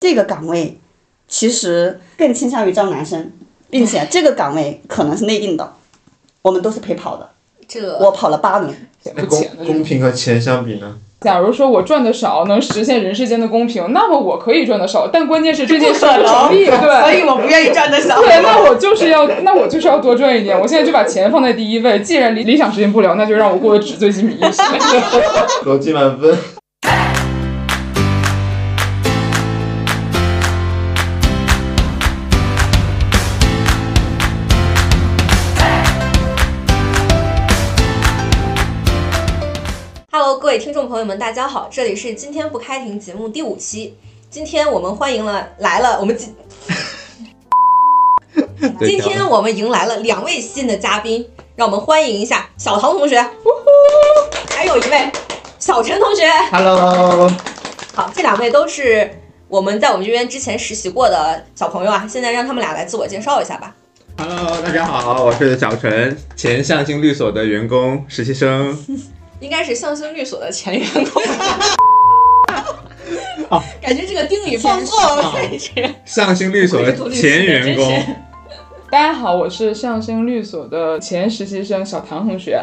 这个岗位其实更倾向于招男生，并且这个岗位可能是内定的，我们都是陪跑的，这我跑了八轮。那公公平和钱相比呢？假如说我赚的少，能实现人世间的公平，那么我可以赚的少，但关键是这件事不成立，对，所以我不愿意赚的少。对，那我就是要，那我就是要多赚一点。我现在就把钱放在第一位。既然理理想实现不了，那就让我过得纸醉金迷一些。逻辑满分。各位听众朋友们，大家好，这里是今天不开庭节目第五期。今天我们欢迎了来了，我们今 今天我们迎来了两位新的嘉宾，让我们欢迎一下小唐同学，呼呼，还有一位小陈同学。Hello，好，这两位都是我们在我们这边之前实习过的小朋友啊，现在让他们俩来自我介绍一下吧。Hello，大家好，我是小陈，前象星律所的员工实习生。应该是向星律所的前员工。感觉这个定语放错了，位置。象星律所的前员工，大家好，我是上星律所的前实习生小唐同学。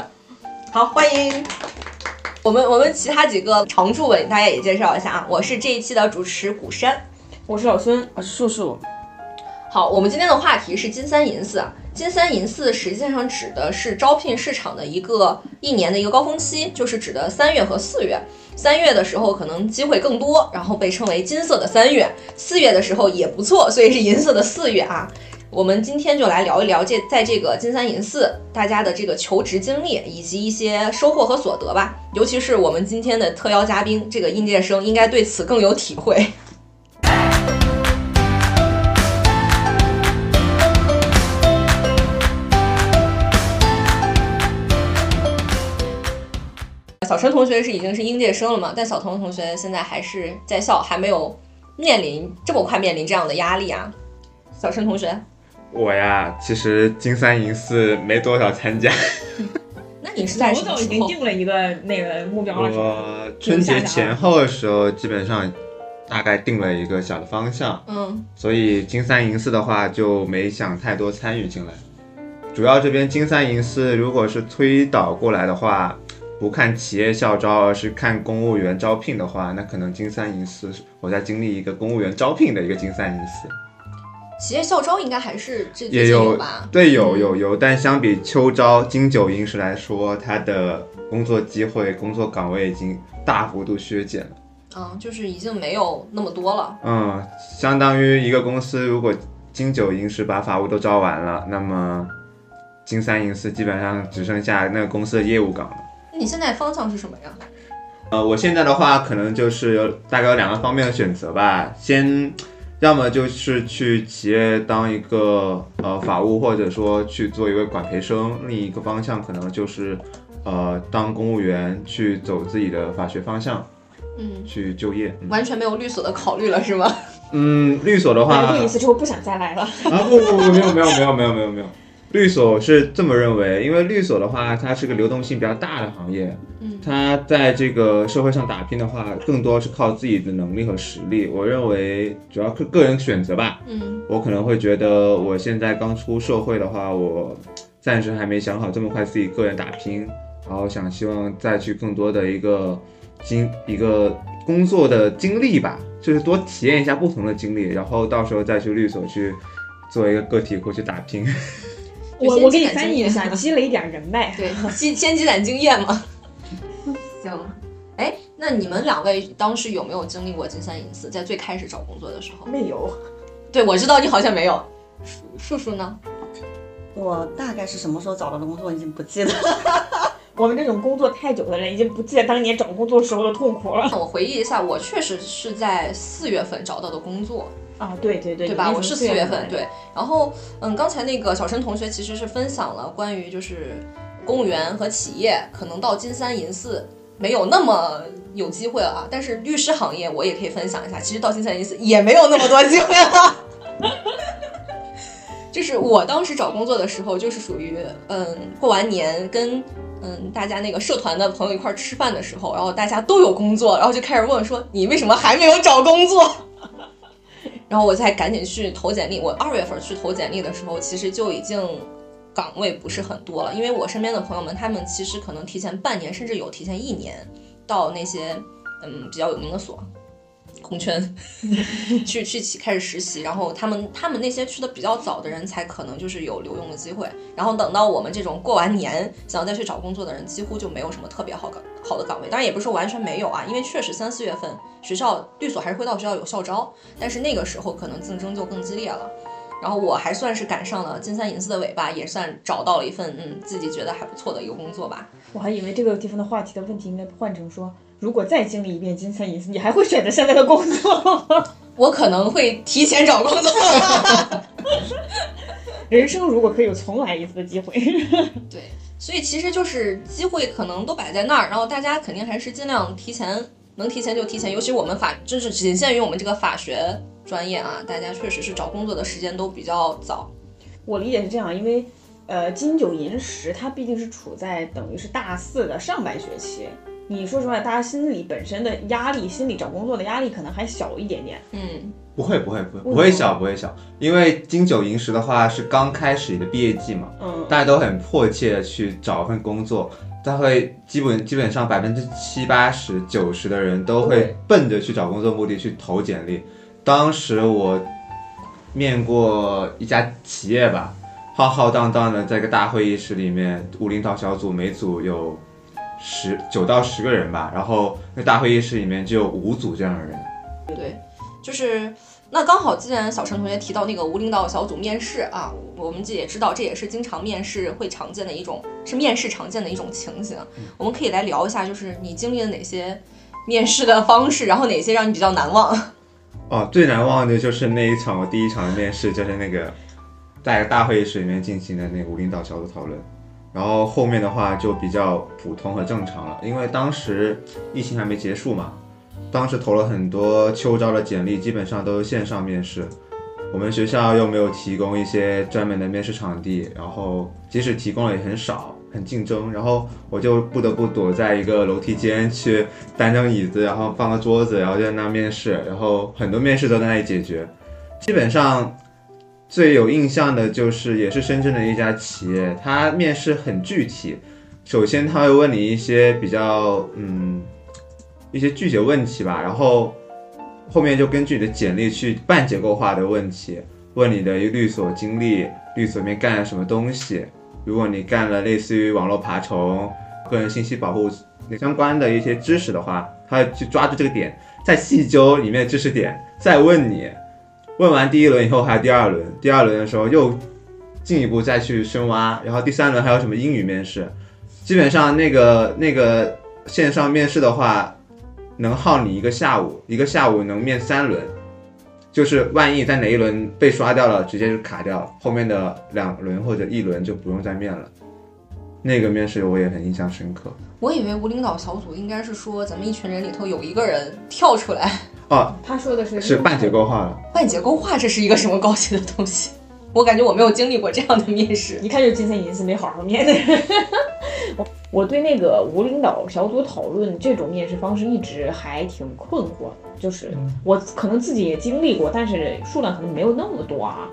好，欢迎我们我们其他几个常驻的，大家也介绍一下啊。我是这一期的主持古山。我是老孙，我是树树。好，我们今天的话题是金三银四啊。金三银四实际上指的是招聘市场的一个一年的一个高峰期，就是指的三月和四月。三月的时候可能机会更多，然后被称为金色的三月；四月的时候也不错，所以是银色的四月啊。我们今天就来聊一聊这在这个金三银四大家的这个求职经历以及一些收获和所得吧。尤其是我们今天的特邀嘉宾这个应届生，应该对此更有体会。小陈同学是已经是应届生了嘛？但小童同学现在还是在校，还没有面临这么快面临这样的压力啊。小陈同学，我呀，其实金三银四没多少参加，那你是在什么早已经？定了一个那个目标了？我春节前后的时候，基本上大概定了一个小的方向，嗯，所以金三银四的话就没想太多参与进来。主要这边金三银四如果是推导过来的话，不看企业校招，而是看公务员招聘的话，那可能金三银四我在经历一个公务员招聘的一个金三银四，企业校招应该还是这最也有有吧？对有有有，但相比秋招金九银十来说，它的工作机会、工作岗位已经大幅度削减了。嗯，就是已经没有那么多了。嗯，相当于一个公司如果金九银十把法务都招完了，那么金三银四基本上只剩下那个公司的业务岗了。那你现在方向是什么呀？呃，我现在的话可能就是有大概有两个方面的选择吧，先要么就是去企业当一个呃法务，或者说去做一位管培生；另一个方向可能就是呃当公务员，去走自己的法学方向嗯，去就业。嗯完全没有律所的考虑了是吗？嗯，律所的话，来过一次之后不想再来了。啊不不不，没有没有没有没有没有没有，律所是这么认为，因为律所的话，它是个流动性比较大的行业，嗯它在这个社会上打拼的话，更多是靠自己的能力和实力。我认为主要是个人选择吧，嗯我可能会觉得我现在刚出社会的话，我暂时还没想好这么快自己个人打拼，然后想希望再去更多的一个经一个工作的经历吧，就是多体验一下不同的经历，然后到时候再去律所去做一个个体户去打拼。我我给你翻译一下，积累一点人脉。对，积先积攒经验嘛。行，哎，那你们两位当时有没有经历过金三银四？在最开始找工作的时候？没有，对，我知道你好像没有。树树树呢？我大概是什么时候找到的工作，已经不记得了。我们这种工作太久的人已经不记得当年找工作时候的痛苦了。我回忆一下，我确实是在四月份找到的工作，啊，对对对，对吧？我是四月份，对。然后，嗯，刚才那个小陈同学其实是分享了关于就是公务员和企业可能到金三银四没有那么有机会了啊，但是律师行业我也可以分享一下，其实到金三银四也没有那么多机会了。就是我当时找工作的时候，就是属于嗯，过完年跟嗯大家那个社团的朋友一块儿吃饭的时候，然后大家都有工作，然后就开始问说你为什么还没有找工作？然后我才赶紧去投简历。我二月份去投简历的时候，其实就已经岗位不是很多了，因为我身边的朋友们，他们其实可能提前半年，甚至有提前一年到那些嗯比较有名的所。空圈去去起开始实习，然后他们他们那些去的比较早的人才可能就是有留用的机会，然后等到我们这种过完年想要再去找工作的人，几乎就没有什么特别好岗好的岗位。当然也不是说完全没有啊，因为确实三四月份学校律所还是会到学校有校招，但是那个时候可能竞争就更激烈了。然后我还算是赶上了金三银四的尾巴，也算找到了一份嗯自己觉得还不错的一个工作吧。我还以为这个地方的话题的问题应该换成说，如果再经历一遍金三银四，你还会选择现在的工作吗？我可能会提前找工作。人生如果可以有重来一次的机会，对，所以其实就是机会可能都摆在那儿，然后大家肯定还是尽量提前，能提前就提前。尤其我们法，就是仅限于我们这个法学专业啊，大家确实是找工作的时间都比较早。我理解是这样，因为呃金九银十它毕竟是处在等于是大四的上半学期。你说实话，大家心里本身的压力，心里找工作的压力可能还小一点点。嗯，不会不会不会不会小不会小，因为金九银十的话是刚开始你的毕业季嘛，嗯，大家都很迫切的去找份工作，他会基本基本上百分之七八十九十的人都会奔着去找工作目的去投简历。当时我面过一家企业吧，浩浩荡荡的在一个大会议室里面，五领导小组每组有十九到十个人吧，然后那大会议室里面就有五组这样的人。对，就是那刚好，既然小陈同学提到那个无领导小组面试啊，我们这也知道，这也是经常面试会常见的一种，是面试常见的一种情形。我们可以来聊一下，就是你经历了哪些面试的方式，然后哪些让你比较难忘？哦，最难忘的就是那一场我第一场的面试，就是那个在大会议室里面进行的那个无领导小组讨论，然后后面的话就比较普通和正常了，因为当时疫情还没结束嘛，当时投了很多秋招的简历，基本上都是线上面试。我们学校又没有提供一些专门的面试场地，然后即使提供了也很少，很竞争。然后我就不得不躲在一个楼梯间去搬张椅子，然后放个桌子，然后就在那面试。然后很多面试都在那里解决。基本上最有印象的就是也是深圳的一家企业，它面试很具体。首先他会问你一些比较嗯一些具体的问题吧，然后后面就根据你的简历去半结构化的问题，问你的一个律所经历，律所里面干了什么东西。如果你干了类似于网络爬虫、个人信息保护相关的一些知识的话，他去抓住这个点，再细究里面的知识点，再问你。问完第一轮以后还有第二轮，第二轮的时候又进一步再去深挖，然后第三轮还有什么英语面试，基本上那个那个线上面试的话，能耗你一个下午，一个下午能面三轮，就是万一在哪一轮被刷掉了，直接就卡掉，后面的两轮或者一轮就不用再面了。那个面试我也很印象深刻。我以为无领导小组应该是说咱们一群人里头有一个人跳出来，哦，他说的是是半结构化的，半结构化，这是一个什么高级的东西？我感觉我没有经历过这样的面试。一看就是金三银四没好好面的人。我我对那个无领导小组讨论这种面试方式一直还挺困惑，就是我可能自己也经历过，但是数量可能没有那么多啊。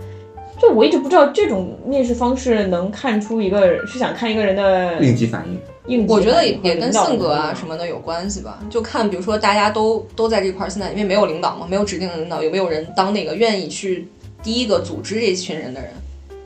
就我一直不知道这种面试方式能看出一个是想看一个人的应激反应。应我觉得也跟性格啊什么的有关系吧，就看比如说大家都都在这块儿，现在因为没有领导嘛，没有指定的领导，有没有人当那个愿意去第一个组织这群人的人？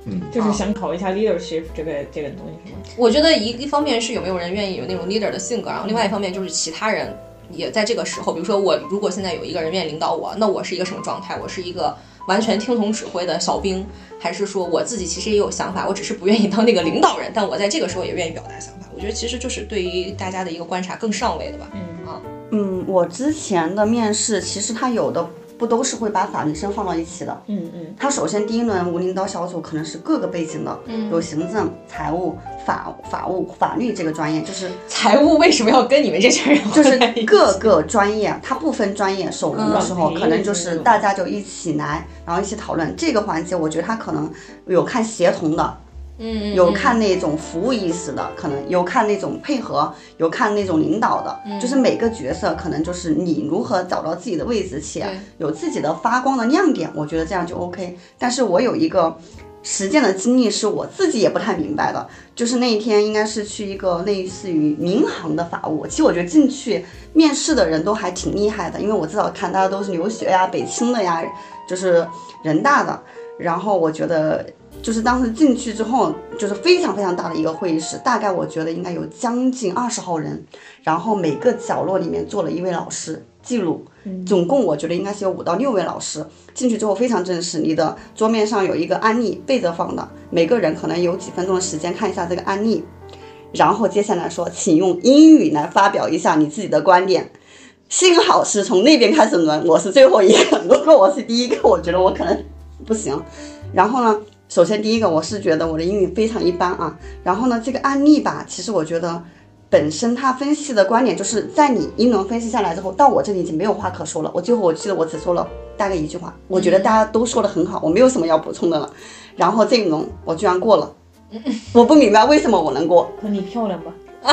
嗯就是想考一下 leadership 这个这个东西是吗？我觉得一一方面是有没有人愿意有那种 leader 的性格，然后另外一方面就是其他人也在这个时候，比如说我如果现在有一个人愿意领导我，那我是一个什么状态？我是一个完全听从指挥的小兵，还是说我自己其实也有想法，我只是不愿意当那个领导人，但我在这个时候也愿意表达想法？我觉得其实就是对于大家的一个观察更上位的吧。嗯啊，嗯，我之前的面试其实他有的不都是会把法律生放到一起的。嗯嗯，他首先第一轮无领导小组可能是各个背景的，嗯有行政、财务、法法务、法律这个专业，就是 财务为什么要跟你们这些人就是各个专业，它不分专业。首轮的时候，嗯可能就是大家就一起来，然后一起讨论这个环节。我觉得他可能有看协同的，嗯，有看那种服务意识的，可能有看那种配合，有看那种领导的，嗯就是每个角色可能就是你如何找到自己的位置，且有自己的发光的亮点，我觉得这样就 OK。但是我有一个实践的经历是我自己也不太明白的，就是那一天应该是去一个类似于民航的法务，其实我觉得进去面试的人都还挺厉害的，因为我至少看大家都是留学呀、北清的呀，就是人大的，然后我觉得。就是当时进去之后，就是非常非常大的一个会议室，大概我觉得应该有将近二十号人，然后每个角落里面坐了一位老师记录，总共我觉得应该是有五到六位老师。进去之后非常正式，你的桌面上有一个案例背着放的，每个人可能有几分钟的时间看一下这个案例，然后接下来说，请用英语来发表一下你自己的观点。幸好是从那边开始轮，我是最后一个。如果我是第一个，我觉得我可能不行。然后呢，首先第一个，我是觉得我的英语非常一般啊。然后呢，这个案例吧，其实我觉得本身他分析的观点，就是在你一轮分析下来之后，到我这里已经没有话可说了。我最后我记得我只说了大概一句话，我觉得大家都说的很好，我没有什么要补充的了。然后这一轮我居然过了，我不明白为什么我能过。可你漂亮吧？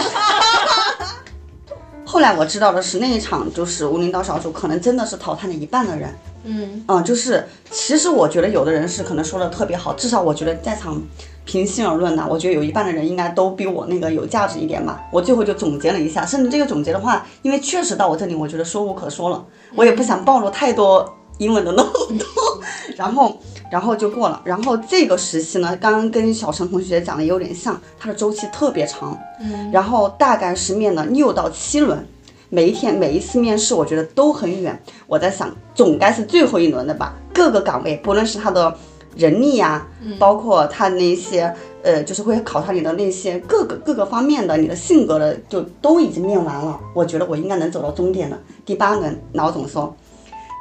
后来我知道的是，那一场就是无领导小组，可能真的是淘汰了一半的人。嗯嗯，就是其实我觉得有的人是可能说的特别好，至少我觉得在场平心而论呢，我觉得有一半的人应该都比我那个有价值一点吧。我最后就总结了一下，甚至这个总结的话，因为确实到我这里，我觉得说无可说了，我也不想暴露太多英文的漏洞，然后然后就过了。然后这个时期呢，刚刚跟小陈同学讲的有点像，它的周期特别长，嗯，然后大概是面了六到七轮。每一天每一次面试，我觉得都很远。我在想，总该是最后一轮的吧？各个岗位，不论是他的人力呀、包括他那些呃，就是会考察你的那些各个各个方面的你的性格的，就都已经面完了。我觉得我应该能走到终点了。第八轮，老总说：“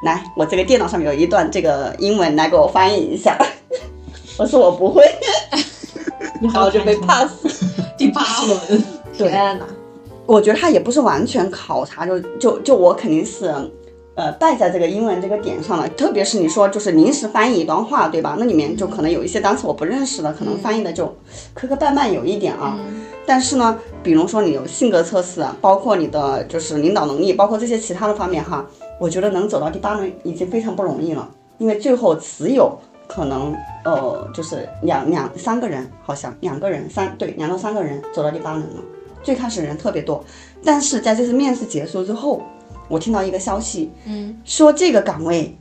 来，我这个电脑上面有一段这个英文，来给我翻译一下。”我说我不会，然后就被 pass。第八轮，天哪！我觉得他也不是完全考察，就就就我肯定是，呃，败在这个英文这个点上了。特别是你说就是临时翻译一段话，对吧？那里面就可能有一些单词我不认识的，可能翻译的就磕磕绊绊有一点啊。但是呢，比如说你有性格测试，包括你的就是领导能力，包括这些其他的方面哈，我觉得能走到第八轮已经非常不容易了，因为最后只有可能呃就是两两三个人，好像两个人三对两到三个人走到第八轮了。最开始人特别多，但是在这次面试结束之后，我听到一个消息，嗯，说这个岗位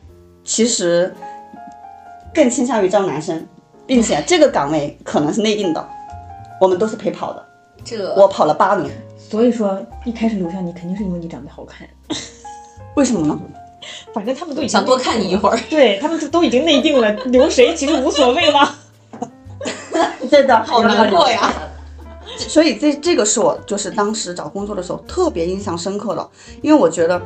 其实更倾向于招男生，并且这个岗位可能是内定的，我们都是陪跑的，这我跑了八轮，所以说一开始留下你肯定是因为你长得好看，为什么呢？反正他们都已经想多看你一会儿。对他们都都已经内定了，留谁其实无所谓了。真的，好难过呀！所以这这个是我就是当时找工作的时候特别印象深刻的，因为我觉得，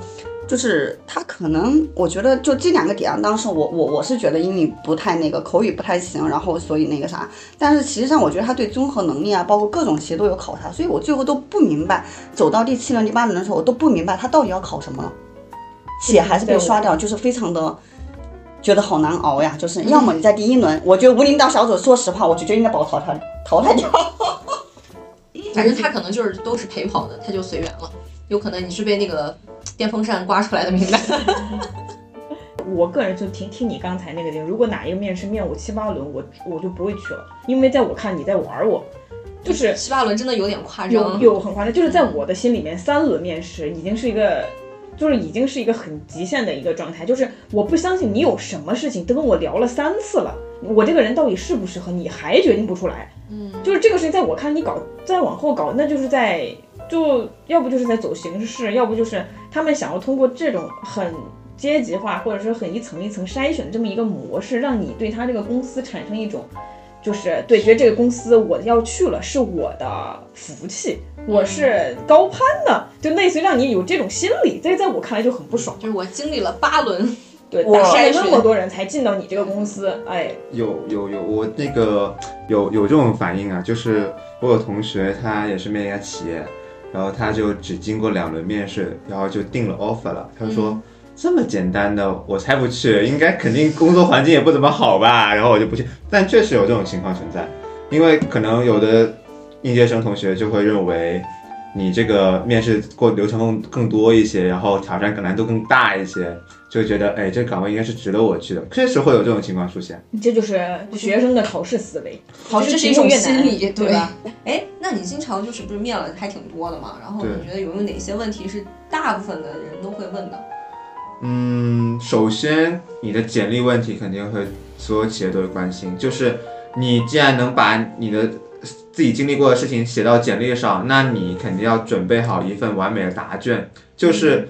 就是他可能我觉得就这两个点啊，当时我我我是觉得英语不太那个口语不太行，然后所以那个啥，但是实际上我觉得他对综合能力啊，包括各种其实都有考察，所以我最后都不明白，走到第七轮第八轮的时候，我都不明白他到底要考什么了，且还是被刷掉，就是非常的。觉得好难熬呀，就是要么你在第一轮，我觉得无领导小组，说实话，我就觉得应该把我淘汰淘汰掉。反正他可能就是都是陪跑的，他就随缘了。有可能你是被那个电风扇刮出来的名单。我个人就听听你刚才那个点，如果哪一个面试面我七八轮，我我就不会去了，因为在我看你在玩我，就是七八轮真的有点夸有张。有很夸张，就是在我的心里面，三轮面试已经是一个，就是已经是一个很极限的一个状态，就是我不相信你有什么事情都跟我聊了三次了，我这个人到底适不适合你还决定不出来，嗯，就是这个事情在我看你搞再往后搞，那就是在就要不就是在走形式，要不就是他们想要通过这种很。阶级化或者说很一层一层筛选的这么一个模式，让你对他这个公司产生一种，就是对觉得这个公司我要去了是我的福气，我是高攀的，就类似于让你有这种心理，这在我看来就很不爽。就是我经历了八轮，对，我打败那么多人才进到你这个公司，哎，有有有，我那个有有这种反应啊，就是我有同学他也是面一家企业，然后他就只经过两轮面试，然后就定了 offer 了。他说、嗯这么简单的我才不去，应该肯定工作环境也不怎么好吧，然后我就不去。但确实有这种情况存在。因为可能有的应届生同学就会认为你这个面试过流程更更多一些，然后挑战可难度更大一些，就会觉得哎，这个岗位应该是值得我去的，确实会有这种情况出现。这就是学生的考试思维，考试是一种心理，对吧？？哎，那你经常就是不是面了还挺多的嘛？然后你觉得有没有哪些问题是大部分的人都会问的？嗯，首先你的简历问题肯定会所有企业都会关心，就是你既然能把你的自己经历过的事情写到简历上，那你肯定要准备好一份完美的答卷，就是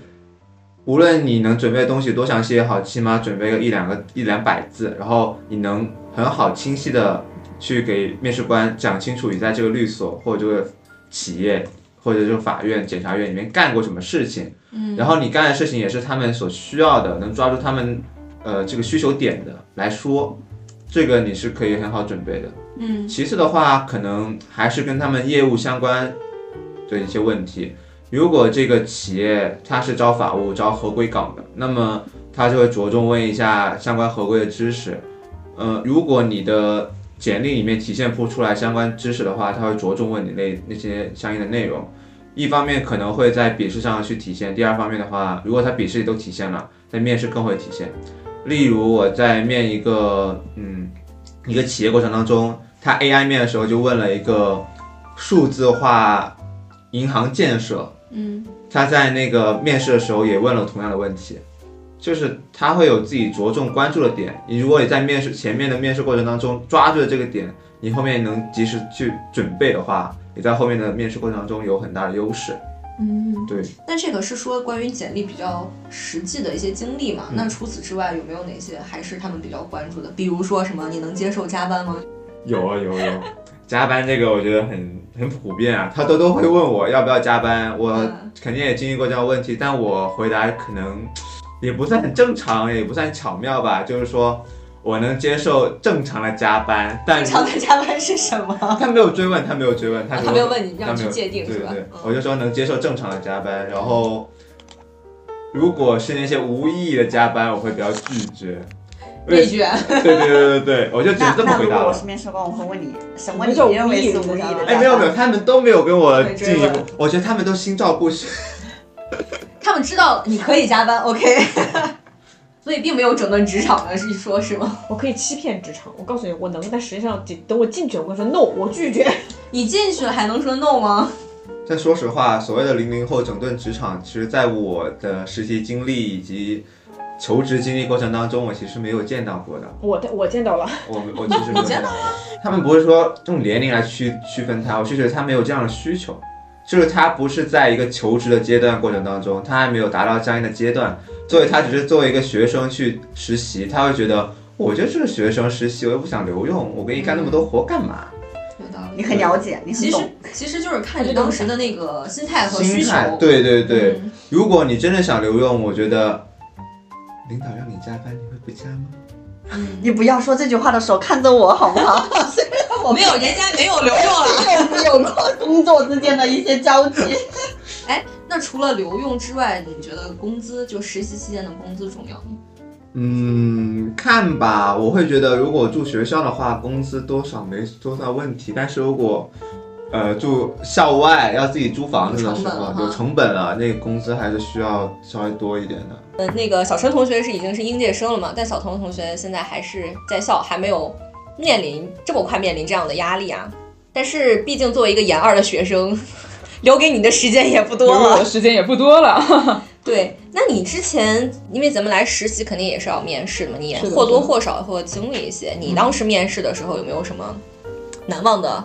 无论你能准备的东西多详细也好，起码准备个一两个一两百字，然后你能很好清晰的去给面试官讲清楚你在这个律所或者这个企业或者这个法院、检察院里面干过什么事情。嗯然后你干的事情也是他们所需要的，能抓住他们呃这个需求点的来说，这个你是可以很好准备的。嗯其次的话，可能还是跟他们业务相关的一些问题。如果这个企业它是招法务、招合规岗的，那么他就会着重问一下相关合规的知识。呃，如果你的简历里面体现不出来相关知识的话，他会着重问你那那些相应的内容。一方面可能会在笔试上去体现，第二方面的话，如果他笔试里都体现了，在面试更会体现。例如我在面一个嗯一个企业过程当中，他 AI 面的时候就问了一个数字化银行建设，嗯他在那个面试的时候也问了同样的问题，就是他会有自己着重关注的点。你如果你在面试前面的面试过程当中抓住了这个点，你后面能及时去准备的话，你在后面的面试过程当中有很大的优势。嗯。对，那这个是说关于简历比较实际的一些经历嘛？那除此之外，有没有哪些还是他们比较关注的？比如说什么，你能接受加班吗？有啊有有，加班这个我觉得很很普遍啊，他都都会问我要不要加班，我嗯肯定也经历过这样的问题，但我回答可能也不算很正常，也不算巧妙吧，就是说我能接受正常的加班，但正常的加班是什么？他没有追问，他没有追问，他啊他没有问你让你去界定是吧？对对对，嗯我就说能接受正常的加班，然后如果是那些无意义的加班，我会比较拒绝。内卷。对对对对对，我就只能这么那那回答了。如果我是面试官，我会问你什么你认意义是无意的哎，没有没有，他们都没有跟我进一步，我觉得他们都心照不宣。他们知道你可以加班，OK，所以并没有整顿职场的一说是吗？我可以欺骗职场，我告诉你我能，但实际上等我进去，我跟你说 no，我拒绝。你进去了还能说 no 吗？但说实话，所谓的零零后整顿职场，其实在我的实习经历以及求职经历过程当中，我其实没有见到过的。我我见到了，我我其实没有见到过。他们不是说用年龄来区区分他，我是觉得他没有这样的需求，就是他不是在一个求职的阶段过程当中，他还没有达到相应的阶段，所以他只是作为一个学生去实习，他会觉得我就是学生实习，我又不想留用，我给你干那么多活干嘛？有道理。你很了解，你很其实懂。其实就是看你当时的那个心态和需求。心态，对对对。嗯如果你真的想留用，我觉得领导让你加班，你会不加吗？嗯，你不要说这句话的时候看着我好不好？我 没有，人家没有留用了。我们有过工作之间的一些交集。哎那除了留用之外，你觉得工资就实习期间的工资重要吗？嗯，看吧，我会觉得如果住学校的话，工资多少没多少问题，但是如果呃住校外要自己租房子的时候有成本了，那个工资还是需要稍微多一点的。嗯，那个小陈同学是已经是应届生了嘛，但小童同学现在还是在校，还没有面临这么快面临这样的压力啊。但是毕竟作为一个研二的学生，留给你的时间也不多留给我了 的。时间也不多了。对，那你之前因为咱们来实习，肯定也是要面试的嘛，你也或多或少会经历一些。你当时面试的时候有没有什么难忘的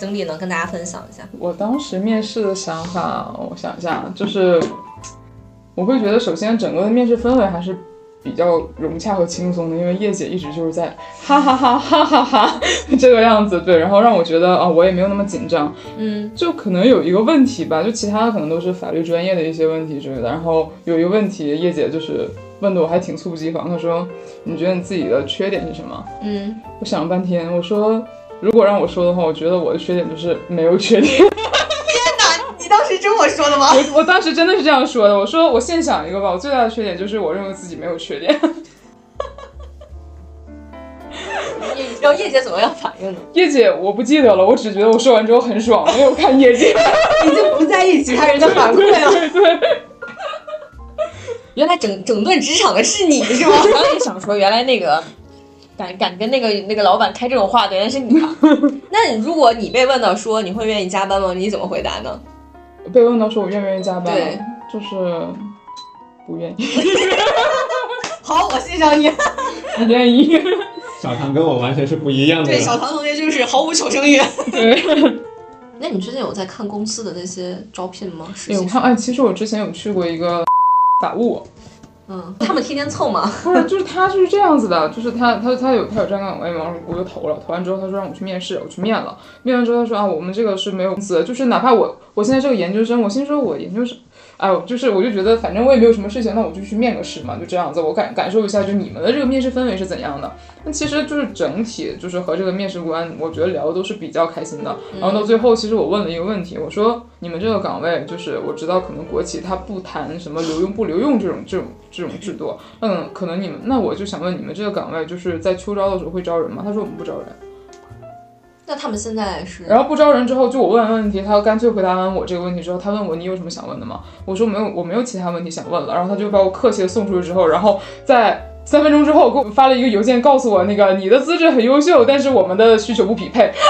经历能？跟大家分享一下。我当时面试的想法，我想一下，就是我会觉得，首先整个的面试氛围还是比较融洽和轻松的，因为叶姐一直就是在哈哈哈哈哈哈 这个样子，对，然后让我觉得啊、我也没有那么紧张，嗯就可能有一个问题吧，就其他的可能都是法律专业的一些问题之类的，然后有一个问题，叶姐就是问的我还挺猝不及防，她说你觉得你自己的缺点是什么？嗯，我想了半天，我说如果让我说的话，我觉得我的缺点就是没有缺点。你当时这么说的吗？我我当时真的是这样说的，我说我现想一个吧，我最大的缺点就是我认为自己没有缺点。然后叶姐怎么样反应呢？叶姐我不记得了，我只觉得我说完之后很爽，没有看叶姐。已经不在意其他人的反馈了。对对，原来整整顿职场的是你是吗？我刚也想说，原来那个敢敢跟那个那个老板开这种话的原来是你啊。那如果你被问到说你会愿意加班吗？你怎么回答呢？被问到说我愿不愿意加班对，就是不愿意，好，我欣赏你。不愿意。小唐跟我完全是不一样的。对，小唐同学就是毫无求生欲。对，那你最近有在看公司的那些招聘吗？实哎，我习看，哎，其实我之前有去过一个法务，嗯，他们天天凑嘛。不是，就是他就是这样子的，就是他他他有他有站岗位嘛，然后我就投了，投完之后他说让我去面试，我去面了，面完之后他说啊，我们这个是没有工资的，就是哪怕我我现在是个研究生，我心说我研究生。哎呦，就是我就觉得反正我也没有什么事情，那我就去面个试嘛，就这样子，我感感受一下，就你们的这个面试氛围是怎样的。那其实就是整体就是和这个面试官，我觉得聊的都是比较开心的。然后到最后，其实我问了一个问题，我说你们这个岗位，就是我知道可能国企它不谈什么留用不留用这种这种这种制度，嗯，可能你们那我就想问你们这个岗位就是在秋招的时候会招人吗？他说我们不招人。那他们现在是然后不招人之后，就我问完问题，他干脆回答完我这个问题之后，他问我你有什么想问的吗？我说没有，我没有其他问题想问了。然后他就把我客气的送出去之后，然后在三分钟之后给我发了一个邮件，告诉我那个你的资质很优秀，但是我们的需求不匹配。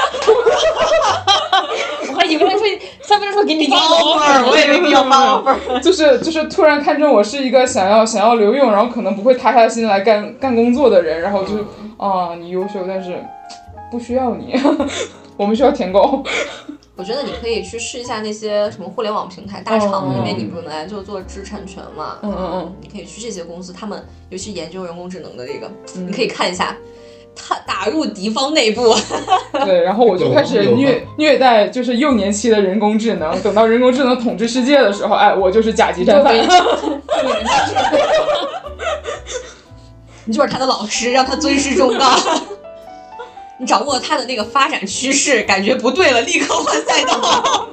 我还以为他说三分钟说给你发 offer，我也没必要发 offer。就是就是突然看中我是一个想要想要留用，然后可能不会塌下心来干干工作的人，然后就啊你优秀，但是不需要你，我们需要舔狗。我觉得你可以去试一下那些什么互联网平台大厂，嗯因为你本来就做知识产权嘛，嗯嗯嗯，你可以去这些公司，他们尤其研究人工智能的这个，嗯你可以看一下，他打入敌方内部，对，然后我就开始虐虐待，就是幼年期的人工智能。等到人工智能统治世界的时候，哎，我就是甲级战犯。你就是他的老师，让他尊师重道。你掌握它的那个发展趋势，感觉不对了，立刻换赛道。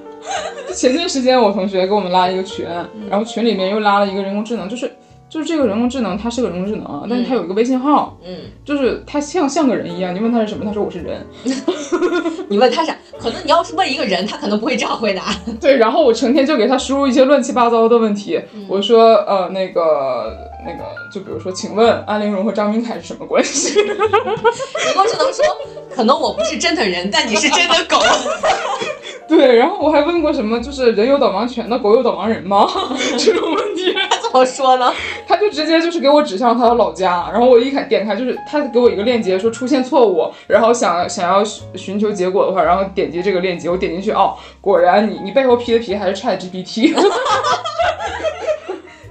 前段时间我同学给我们拉一个群，嗯然后群里面又拉了一个人工智能，就是就是这个人工智能，它是个人工智能啊，但是它有一个微信号，嗯，就是它像像个人一样。你问他是什么，他说我是人。你问他啥？可能你要是问一个人，他可能不会这样回答。对，然后我成天就给他输入一些乱七八糟的问题，嗯我说呃那个那个，就比如说，请问安陵容和张明凯是什么关系？人工智能说，可能我不是真的人，但你是真的狗。对，然后我还问过什么，就是人有导盲犬，那狗有导盲人吗？这种问题，他怎么说呢？他就直接就是给我指向他的老家，然后我一看点开，就是他给我一个链接，说出现错误，然后想想要寻寻求结果的话，然后点击这个链接，我点进去，哦，果然你你背后 P 的皮还是 Chat GPT，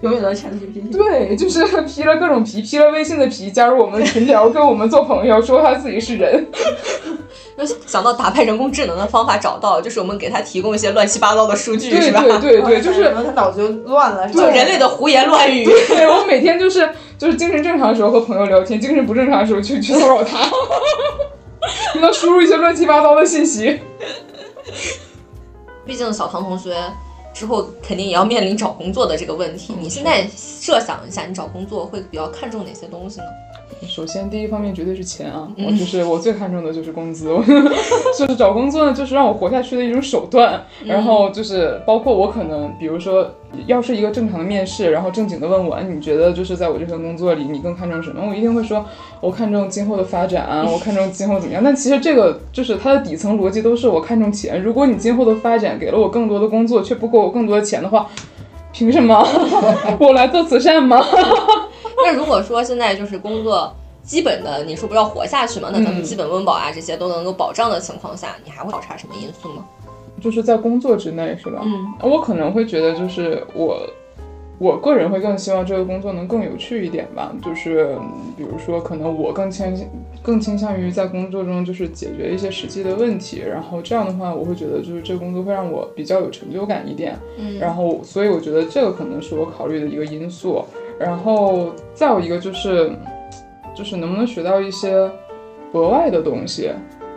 永远的 ChatGPT。对，就是披了各种皮披了微信的皮，加入我们的群聊，跟我们做朋友，说他自己是人，想到打败人工智能的方法找到，就是我们给他提供一些乱七八糟的数据，对是吧？对对对，就是然后他脑子就乱了，就人类的胡言乱语。对我每天就是就是精神正常的时候和朋友聊天，精神不正常的时候去去骚扰他，给他输入一些乱七八糟的信息。毕竟小唐同学之后肯定也要面临找工作的这个问题。你现在设想一下，你找工作会比较看重哪些东西呢？首先，第一方面绝对是钱啊，嗯我就是我最看重的就是工资，我 就是找工作呢，就是让我活下去的一种手段。然后就是包括我可能，比如说，要是一个正常的面试，然后正经的问我，哎你觉得就是在我这份工作里，你更看重什么？我一定会说，我看重今后的发展，我看重今后怎么样。但其实这个就是它的底层逻辑都是我看重钱。如果你今后的发展给了我更多的工作，却不给我更多的钱的话，凭什么？我来做慈善吗？那如果说现在就是工作基本的，你说不要活下去嘛？那咱们嗯基本温饱啊这些都能够保障的情况下，你还会考察什么因素吗？就是在工作之内，是吧？嗯，我可能会觉得，就是我，我个人会更希望这个工作能更有趣一点吧。就是嗯比如说，可能我更倾更倾向于在工作中就是解决一些实际的问题，然后这样的话，我会觉得就是这个工作会让我比较有成就感一点。嗯然后，所以我觉得这个可能是我考虑的一个因素。然后再有一个就是，就是能不能学到一些额外的东西。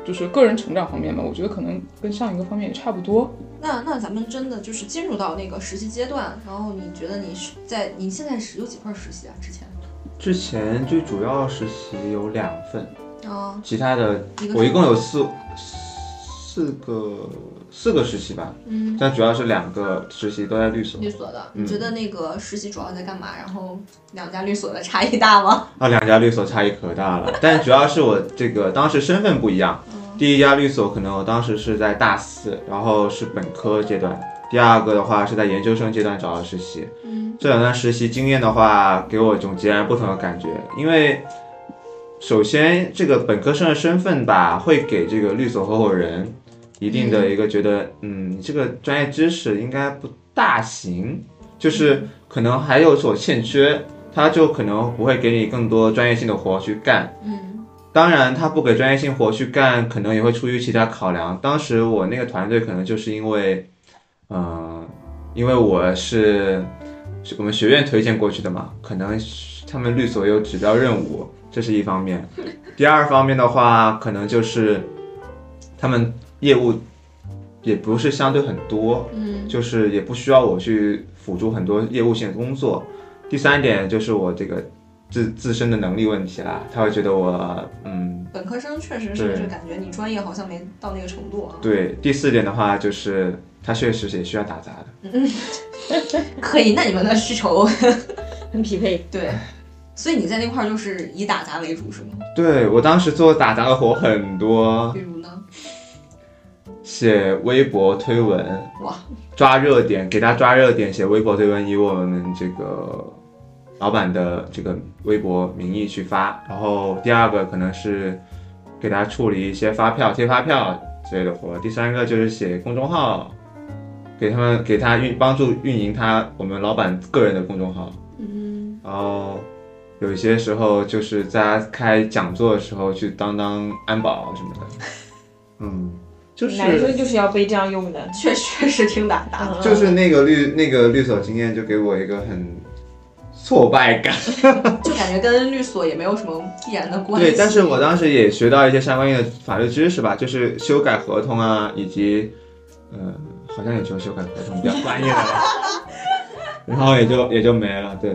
就是个人成长方面吧，我觉得可能跟上一个方面也差不多。那那咱们真的就是进入到那个实习阶段，然后你觉得你是在你现在是有几份实习啊？之前之前最主要实习有两份，哦，其他的我一共有四四个四个实习吧，嗯，但主要是两个实习都在律所律所的，嗯你觉得那个实习主要在干嘛？然后两家律所的差异大吗？啊，两家律所差异可大了，但主要是我这个当时身份不一样。第一家律所可能我当时是在大四，然后是本科阶段；第二个的话是在研究生阶段找的实习。嗯，这两段实习经验的话，给我一种截然不同的感觉，因为首先这个本科生的身份吧，会给这个律所合伙人一定的一个觉得，嗯，你这个专业知识应该不大行，就是可能还有所欠缺，他就可能不会给你更多专业性的活去干。嗯当然，他不给专业性活去干，可能也会出于其他考量。当时我那个团队可能就是因为，嗯、因为我是是我们学院推荐过去的嘛，可能他们律所有指标任务，这是一方面。第二方面的话，可能就是他们业务也不是相对很多，嗯就是也不需要我去辅助很多业务性的工作。第三点就是我这个自自身的能力问题啦，他会觉得我嗯本科生确实对是，就感觉你专业好像没到那个程度啊。对。第四点的话就是他确实也需要打杂的，嗯 可以，那你们的需求 很匹配。对，所以你在那块儿就是以打杂为主是吗？对我当时做打杂的活很多，比如呢？写微博推文，哇，抓热点，给他抓热点，写微博推文，以我们这个老板的这个微博名义去发。然后第二个可能是给他处理一些发票、贴发票之类的活。第三个就是写公众号，给他们给他运帮助运营他我们老板个人的公众号。嗯，然后有一些时候就是在他开讲座的时候去当当安保什么的。嗯，就是男生就是要被这样用的。确确实挺打杂的。嗯就是那个律那个律所经验，就给我一个很挫败感。就感觉跟律所也没有什么必然的关系。对，但是我当时也学到一些相关的法律知识吧，就是修改合同啊，以及呃，好像也就修改合同比较专业的了。然后也就也就没了。对，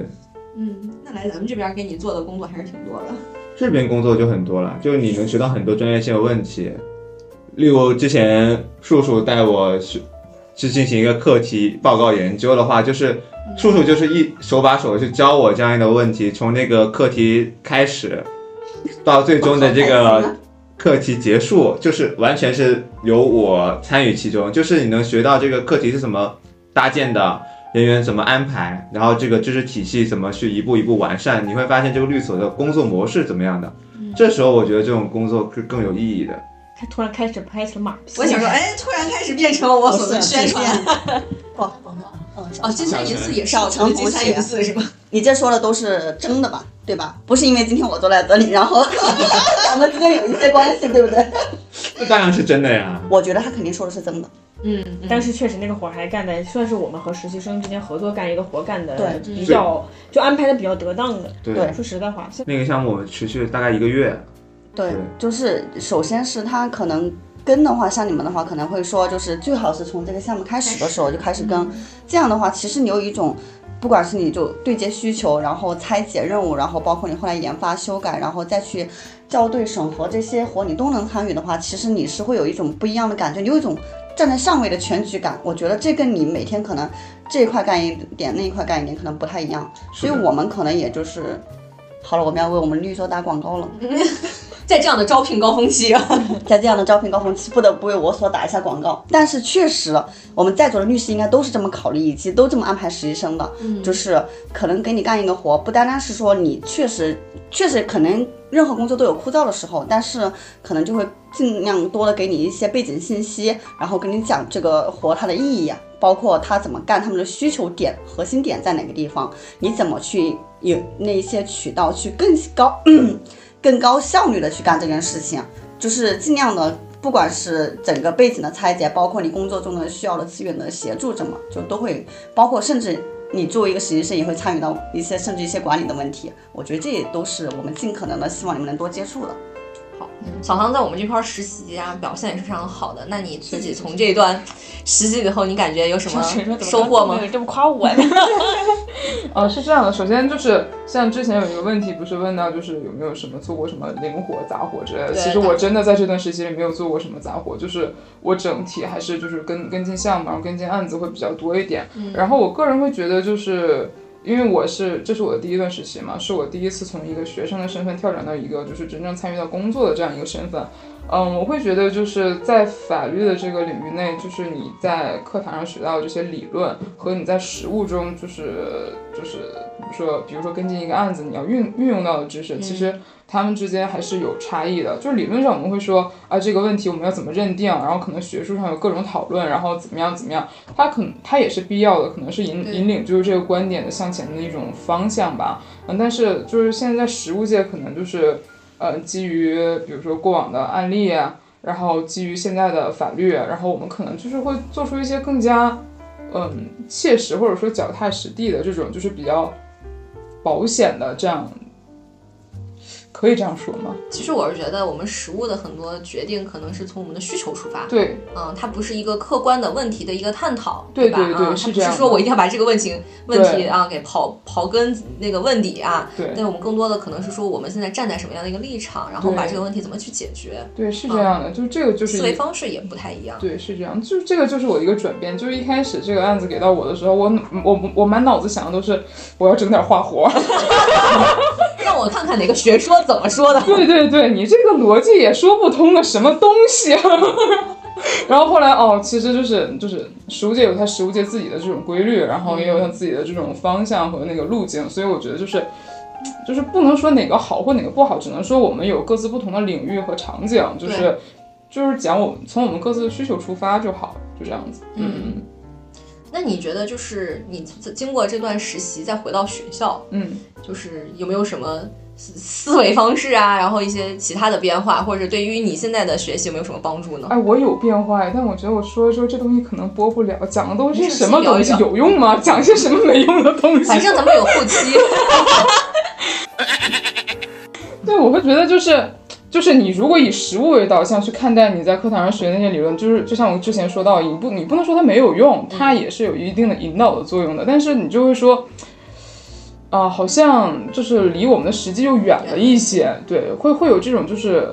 嗯，那来咱们这边给你做的工作还是挺多的。这边工作就很多了，就你能学到很多专业性的问题。例如之前叔叔带我去去进行一个课题报告研究的话，就是叔叔就是一手把手去教我这样的问题，从那个课题开始到最终的这个课题结束，就是完全是由我参与其中，就是你能学到这个课题是怎么搭建的。人员怎么安排，然后这个知识体系怎么去一步一步完善，你会发现这个律所的工作模式怎么样的。这时候我觉得这种工作是更有意义的。他突然开始拍起了马屁。我想说，哎，突然开始变成了我所的宣传。不，嗯，哦，金三银四也是小城金三银四是吗？你这说的都是真的吧？对吧？不是因为今天我坐在这里，然后 咱们之间有一些关系，对不对？这当然是真的呀。我觉得他肯定说的是真的。嗯，但是确实那个活儿还干的算是我们和实习生之间合作干一个活儿干的对比较就安排的比较得当的。对对说实在话，那个项目持续了大概一个月。对对，就是首先是他可能跟的话，像你们的话可能会说，就是最好是从这个项目开始的时候就开始跟，这样的话，其实你有一种。不管是你就对接需求，然后拆解任务，然后包括你后来研发、修改，然后再去校对、审核这些活，你都能参与的话，其实你是会有一种不一样的感觉，你有一种站在上位的全局感。我觉得这跟你每天可能这一块干一点，那一块干一点，可能不太一样。所以我们可能也就是，好了，我们要为我们律所打广告了。在这样的招聘高峰期啊，在这样的招聘高峰期，不得不为我所打一下广告。但是确实，我们在座的律师应该都是这么考虑，以及都这么安排实习生的。嗯，就是可能给你干一个活，不单单是说你确实确实可能任何工作都有枯燥的时候，但是可能就会尽量多的给你一些背景信息，然后跟你讲这个活它的意义啊，包括他怎么干，他们的需求点、核心点在哪个地方，你怎么去有那一些渠道去更高。更高效率的去干这件事情，就是尽量的，不管是整个背景的拆解，包括你工作中的需要的资源的协助，怎么就都会包括，甚至你作为一个实习生也会参与到一些甚至一些管理的问题。我觉得这也都是我们尽可能的希望你们能多接触的。好，小唐在我们这块儿实习啊，表现也是非常好的。那你自己从这一段实习以后，你感觉有什么收获吗？这么夸我呢？呃，是这样的，首先就是像之前有一个问题，不是问到就是有没有什么做过什么零活、杂活之类的。其实我真的在这段实习里没有做过什么杂活，就是我整体还是就是跟跟进项目，然后跟进案子会比较多一点。然后我个人会觉得就是。因为我是这是我的第一段实习嘛，是我第一次从一个学生的身份跳转到一个就是真正参与到工作的这样一个身份。嗯，我会觉得就是在法律的这个领域内，就是你在课堂上学到的这些理论和你在实务中就是就是比如说比如说跟进一个案子，你要运运用到的知识，其实他们之间还是有差异的。就是理论上我们会说啊这个问题我们要怎么认定，然后可能学术上有各种讨论，然后怎么样怎么样，它可能它也是必要的，可能是引引领就是这个观点的向前的一种方向吧。嗯，但是就是现在在实务界可能就是。呃，基于比如说过往的案例，然后基于现在的法律，然后我们可能就是会做出一些更加嗯切实或者说脚踏实地的这种，就是比较保险的这样，可以这样说吗？其实我是觉得，我们食物的很多决定可能是从我们的需求出发，对，嗯，它不是一个客观的问题的一个探讨，吧？对对对啊，它不是这样是说我一定要把这个问题问题啊给刨刨根那个问底啊，对但我们更多的可能是说我们现在站在什么样的一个立场，然后把这个问题怎么去解决，对，是这样的，就是这个就是思维方式也不太一样。对，是这样，就这个就是我的一个转变，就是一开始这个案子给到我的时候，我我我满脑子想的都是我要整点花活，让我看看哪个学说怎么说的。对对对，你这个逻辑也说不通的什么东西啊！然后后来哦，其实就是就是食物界有它食物界自己的这种规律，然后也有它自己的这种方向和那个路径，所以我觉得就是就是不能说哪个好或哪个不好，只能说我们有各自不同的领域和场景，就是就是讲我们从我们各自的需求出发就好，就这样子。嗯那你觉得就是你经过这段实习再回到学校，嗯，就是有没有什么思思维方式啊，然后一些其他的变化，或者对于你现在的学习有没有什么帮助呢？哎，我有变化，但我觉得我说说这东西可能播不了，讲的都是什么东西有用吗？讲一些什么没用的东西？反正咱们有后期，对，我会觉得就是就是你如果以实物为导向去看待你在课堂上学的那些理论，就是就像我之前说到，你不你不能说它没有用，它也是有一定的引导的作用的，但是你就会说。啊、好像就是离我们的实际又远了一些，对，会会有这种就是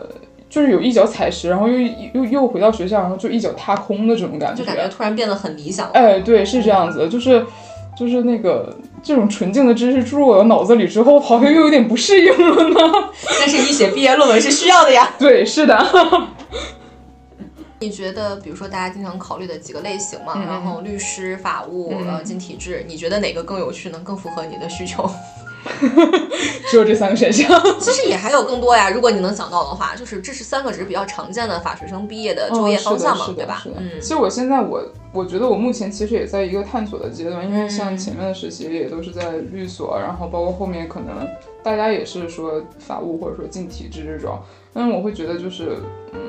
就是有一脚踩实，然后又又又回到学校，然后就一脚踏空的这种感觉，就感觉突然变得很理想。哎，对，是这样子的，就是就是那个这种纯净的知识注入我的脑子里之后，好像又有点不适应了呢。但是你写毕业论文是需要的呀。对，是的，你觉得，比如说大家经常考虑的几个类型嘛，嗯然后律师、法务、嗯呃，进体制，你觉得哪个更有趣呢？更符合你的需求？只有这三个选项。其实也还有更多呀，如果你能想到的话，就是这是三个只是比较常见的法学生毕业的就业方向嘛，对吧是？的嗯其实我现在我我觉得我目前其实也在一个探索的阶段，因为嗯像前面的实习也都是在律所，然后包括后面可能大家也是说法务或者说进体制这种，但是我会觉得就是嗯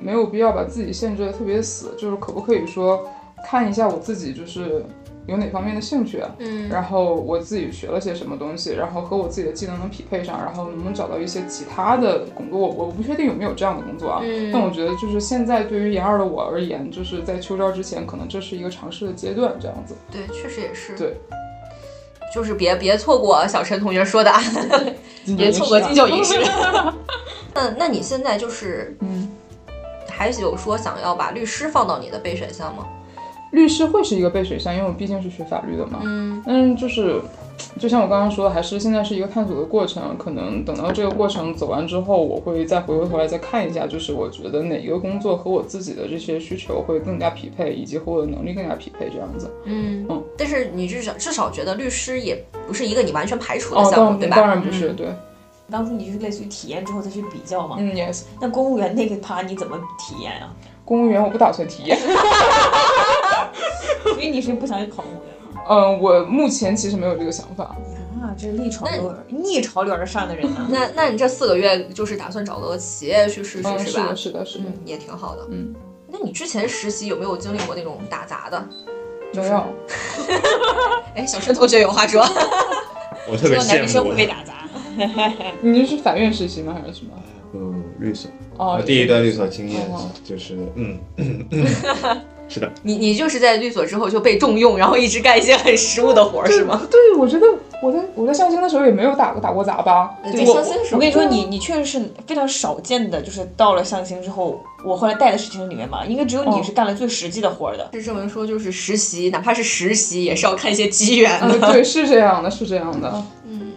没有必要把自己限制的特别死，就是可不可以说看一下我自己就是有哪方面的兴趣，嗯然后我自己学了些什么东西，然后和我自己的技能能匹配上，然后能不能找到一些其他的工作，我我不确定有没有这样的工作啊。嗯但我觉得就是现在对于研二的我而言，就是在秋招之前，可能这是一个尝试的阶段，这样子。对，确实也是。对，就是别别错过小陈同学说的，别错过金九银十。那那你现在就是嗯，还有说想要把律师放到你的备选项吗？律师会是一个备选项，因为我毕竟是学法律的嘛。嗯但是，就是，就像我刚刚说的，还是现在是一个探索的过程。可能等到这个过程走完之后，我会再回过头来再看一下，就是我觉得哪一个工作和我自己的这些需求会更加匹配，以及和我的能力更加匹配，这样子。嗯嗯但是你至少至少觉得律师也不是一个你完全排除的哦，项目，当对吧？当然不是，嗯对，当初你就是类似于体验之后再去比较嘛。嗯，yes，那公务员那个趴你怎么体验啊？公务员我不打算体验。所以你是不想去考公务员吗？嗯，我目前其实没有这个想法。啊，这是逆潮流、逆潮流而上的人呢。那那你这四个月就是打算找个企业去实习，嗯，是吧？的，是的，是的，嗯，也挺好的。嗯，那你之前实习有没有经历过那种打杂的？没有。哎，小陈同学有话说。我特别羡慕男生会被。打杂。你是法院实习吗？还是什么？嗯，律所，哦，第一段律所经验哦就是，嗯，是的，你你就是在律所之后就被重用，然后一直干一些很实务的活儿是吗？对，我觉得我在我在相亲的时候也没有打过打过杂吧。对我相亲的时候我跟你说，你你确实是非常少见的，就是到了相亲之后，我后来带的事情里面嘛，应该只有你哦是干了最实际的活儿的。是证明说，就是实习，哪怕是实习，也是要看一些机缘的。嗯，对，是这样的，是这样的。嗯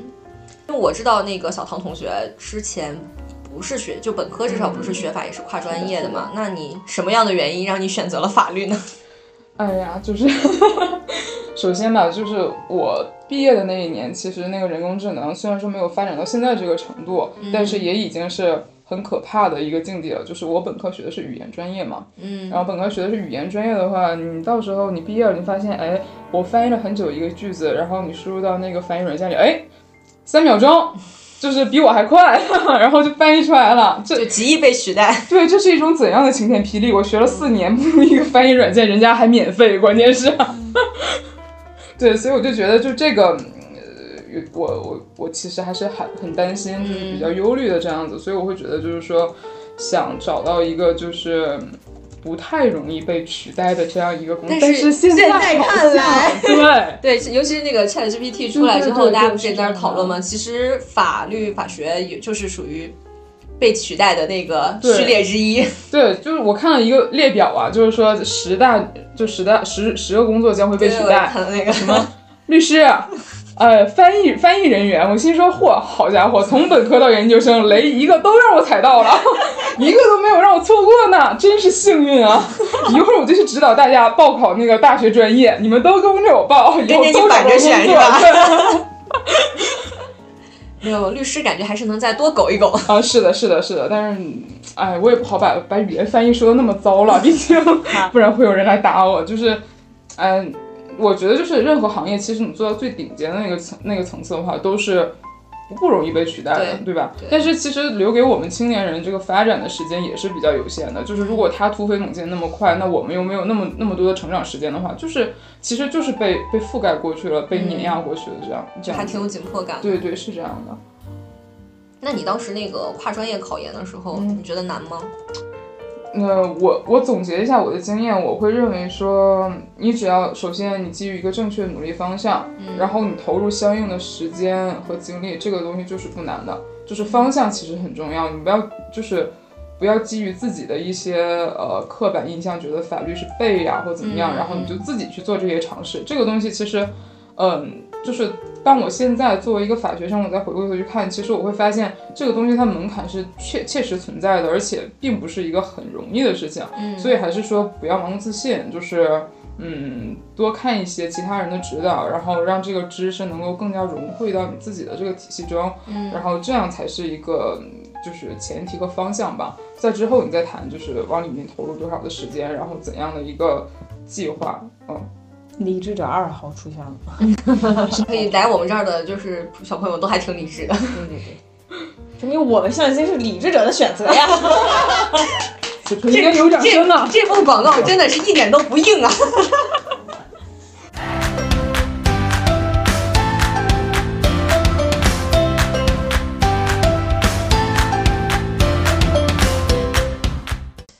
因为我知道那个小唐同学之前不是学，就本科至少不是学法，也是跨专业的嘛。那你什么样的原因让你选择了法律呢？哎呀，就是 首先吧，就是我毕业的那一年，其实那个人工智能虽然说没有发展到现在这个程度，但是也已经是很可怕的一个境地了。就是我本科学的是语言专业嘛，嗯然后本科学的是语言专业的话，你到时候你毕业了，你发现，哎，我翻译了很久一个句子，然后你输入到那个翻译软件里，哎，三秒钟。就是比我还快，然后就翻译出来了。这就极易被取代。对，这是一种怎样的晴天霹雳？我学了四年，不 如一个翻译软件，人家还免费，关键是，对，所以我就觉得，就这个，呃，我我我其实还是很很担心，就是比较忧虑的这样子，所以我会觉得，就是说，想找到一个就是。不太容易被取代的这样一个工作，但是是现现在看来 对，对，尤其是那个 Chat GPT 出来之后，对对对大家不是也在那讨论吗？其实法律法学也就是属于被取代的那个序列之一。对，就是我看了一个列表啊，就是说十大就十大十十个工作将会被取代，那个。什么？律师，呃，翻译翻译人员，我心说，嚯，好家伙，从本科到研究生，雷一个都让我踩到了，一个都没有让我错过呢，真是幸运啊！一会儿我就去指导大家报考那个大学专业，你们都跟着我报，以后都找着选是吧 没有律师，感觉还是能再多苟一苟。啊，是的，是的，是的，但是，哎，我也不好把把语言翻译说的那么糟了，毕竟不然会有人来打我。就是，嗯、我觉得就是任何行业，其实你做到最顶尖的那个层那个层次的话，都是不容易被取代的，对对吧？对但是其实留给我们青年人这个发展的时间也是比较有限的。就是如果他突飞猛进那么快，那我们又没有那么那么多的成长时间的话，就是其实就是被被覆盖过去了，被碾压过去了，这样这样还挺有紧迫感。对对是这样的。那你当时那个跨专业考研的时候，嗯你觉得难吗？那我我总结一下我的经验，我会认为说，你只要首先你基于一个正确的努力方向，然后你投入相应的时间和精力，这个东西就是不难的。就是方向其实很重要，你不要就是不要基于自己的一些呃刻板印象，觉得法律是背呀、或怎么样，嗯然后你就自己去做这些尝试。这个东西其实，嗯，就是当我现在作为一个法学生，我再回过头去看，其实我会发现这个东西它门槛是确切实存在的，而且并不是一个很容易的事情。嗯所以还是说不要盲目自信，就是嗯，多看一些其他人的指导，然后让这个知识能够更加融汇到你自己的这个体系中，嗯然后这样才是一个嗯就是前提和方向吧。在之后你再谈，就是往里面投入多少的时间，然后怎样的一个计划，嗯。理智者二号出现了，可以来我们这儿的，就是小朋友都还挺理智的。对对对，证明我们相亲是理智者的选择呀。此处应该有掌声啊！这部广告真的是一点都不硬啊！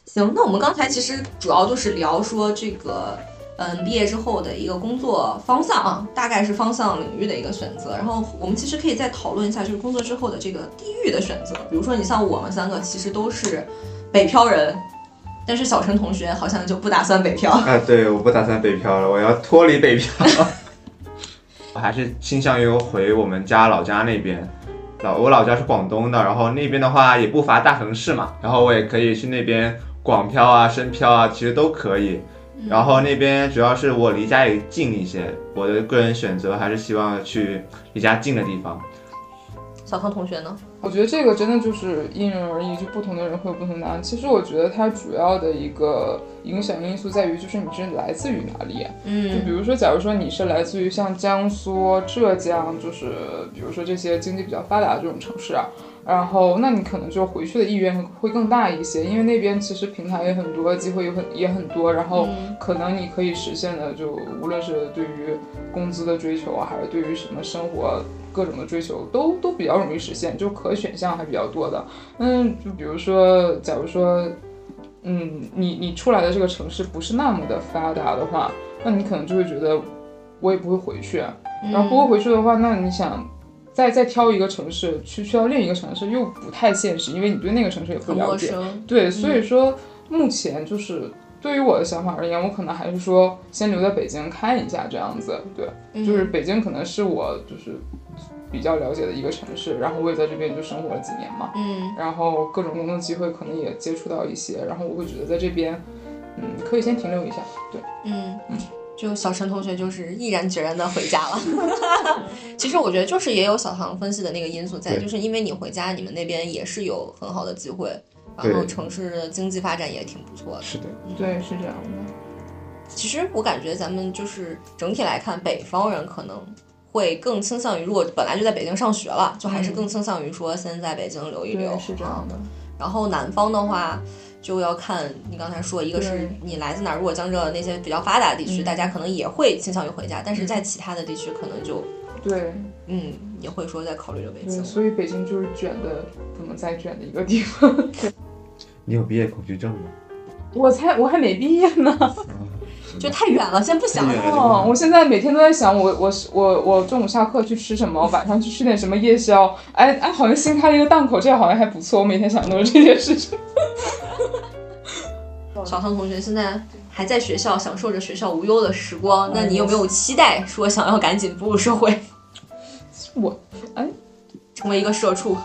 行，那我们刚才其实主要就是聊说这个，嗯，毕业之后的一个工作方向啊，大概是方向领域的一个选择。然后我们其实可以再讨论一下，就是工作之后的这个地域的选择。比如说，你像我们三个其实都是北漂人，但是小陈同学好像就不打算北漂。啊，对，我不打算北漂了，我要脱离北漂。我 还是倾向于回我们家老家那边。老我老家是广东的，然后那边的话也不乏大城市嘛，然后我也可以去那边广漂啊、深漂啊，其实都可以。然后那边主要是我离家也近一些，我的个人选择还是希望去离家近的地方。小康同学呢？我觉得这个真的就是因人而异，就不同的人会有不同的答案。其实我觉得它主要的一个影响因素在于，就是你是来自于哪里。嗯就比嗯如说，假如说你是来自于像江苏、浙江，就是比如说这些经济比较发达的这种城市啊，然后那你可能就回去的意愿会更大一些，因为那边其实平台也很多，机会也很也很多，然后嗯可能你可以实现的就无论是对于工资的追求啊，还是对于什么生活各种的追求都都比较容易实现，就可选项还比较多的。嗯，就比如说，假如说，嗯，你你出来的这个城市不是那么的发达的话，那你可能就会觉得我也不会回去，然后不会回去的话，那你想。再再挑一个城市去去到另一个城市又不太现实，因为你对那个城市也不了解。对，所以说目前就是对于我的想法而言，我可能还是说先留在北京看一下这样子。对，嗯就是北京可能是我就是比较了解的一个城市，然后我也在这边就生活了几年嘛，嗯然后各种工作机会可能也接触到一些，然后我会觉得在这边，嗯，可以先停留一下。对，嗯，就小陈同学就是毅然决然的回家了。其实我觉得就是也有小唐分析的那个因素在，就是因为你回家，你们那边也是有很好的机会，然后城市的经济发展也挺不错的。是的，对，是这样的。其实我感觉咱们就是整体来看，北方人可能会更倾向于，如果本来就在北京上学了，就还是更倾向于说先在北京留一留。是这样的。然后南方的话，就要看你刚才说，一个是你来自哪儿，如果江浙那些比较发达的地区，嗯大家可能也会倾向于回家，但是在其他的地区可能就对，嗯也会说在考虑着北京，。所以北京就是卷的不能再卷的一个地方。你有毕业恐惧症吗？我才我还没毕业呢。就太远了，先不想了。我现在每天都在想我，我是我我中午下课去吃什么，晚上去吃点什么夜宵。哎哎，好像新开了一个档口，这个好像还不错。我每天想的都是这些事情。小唐同学现在还在学校享受着学校无忧的时光，那你有没有期待说想要赶紧步入社会，我哎，成为一个社畜？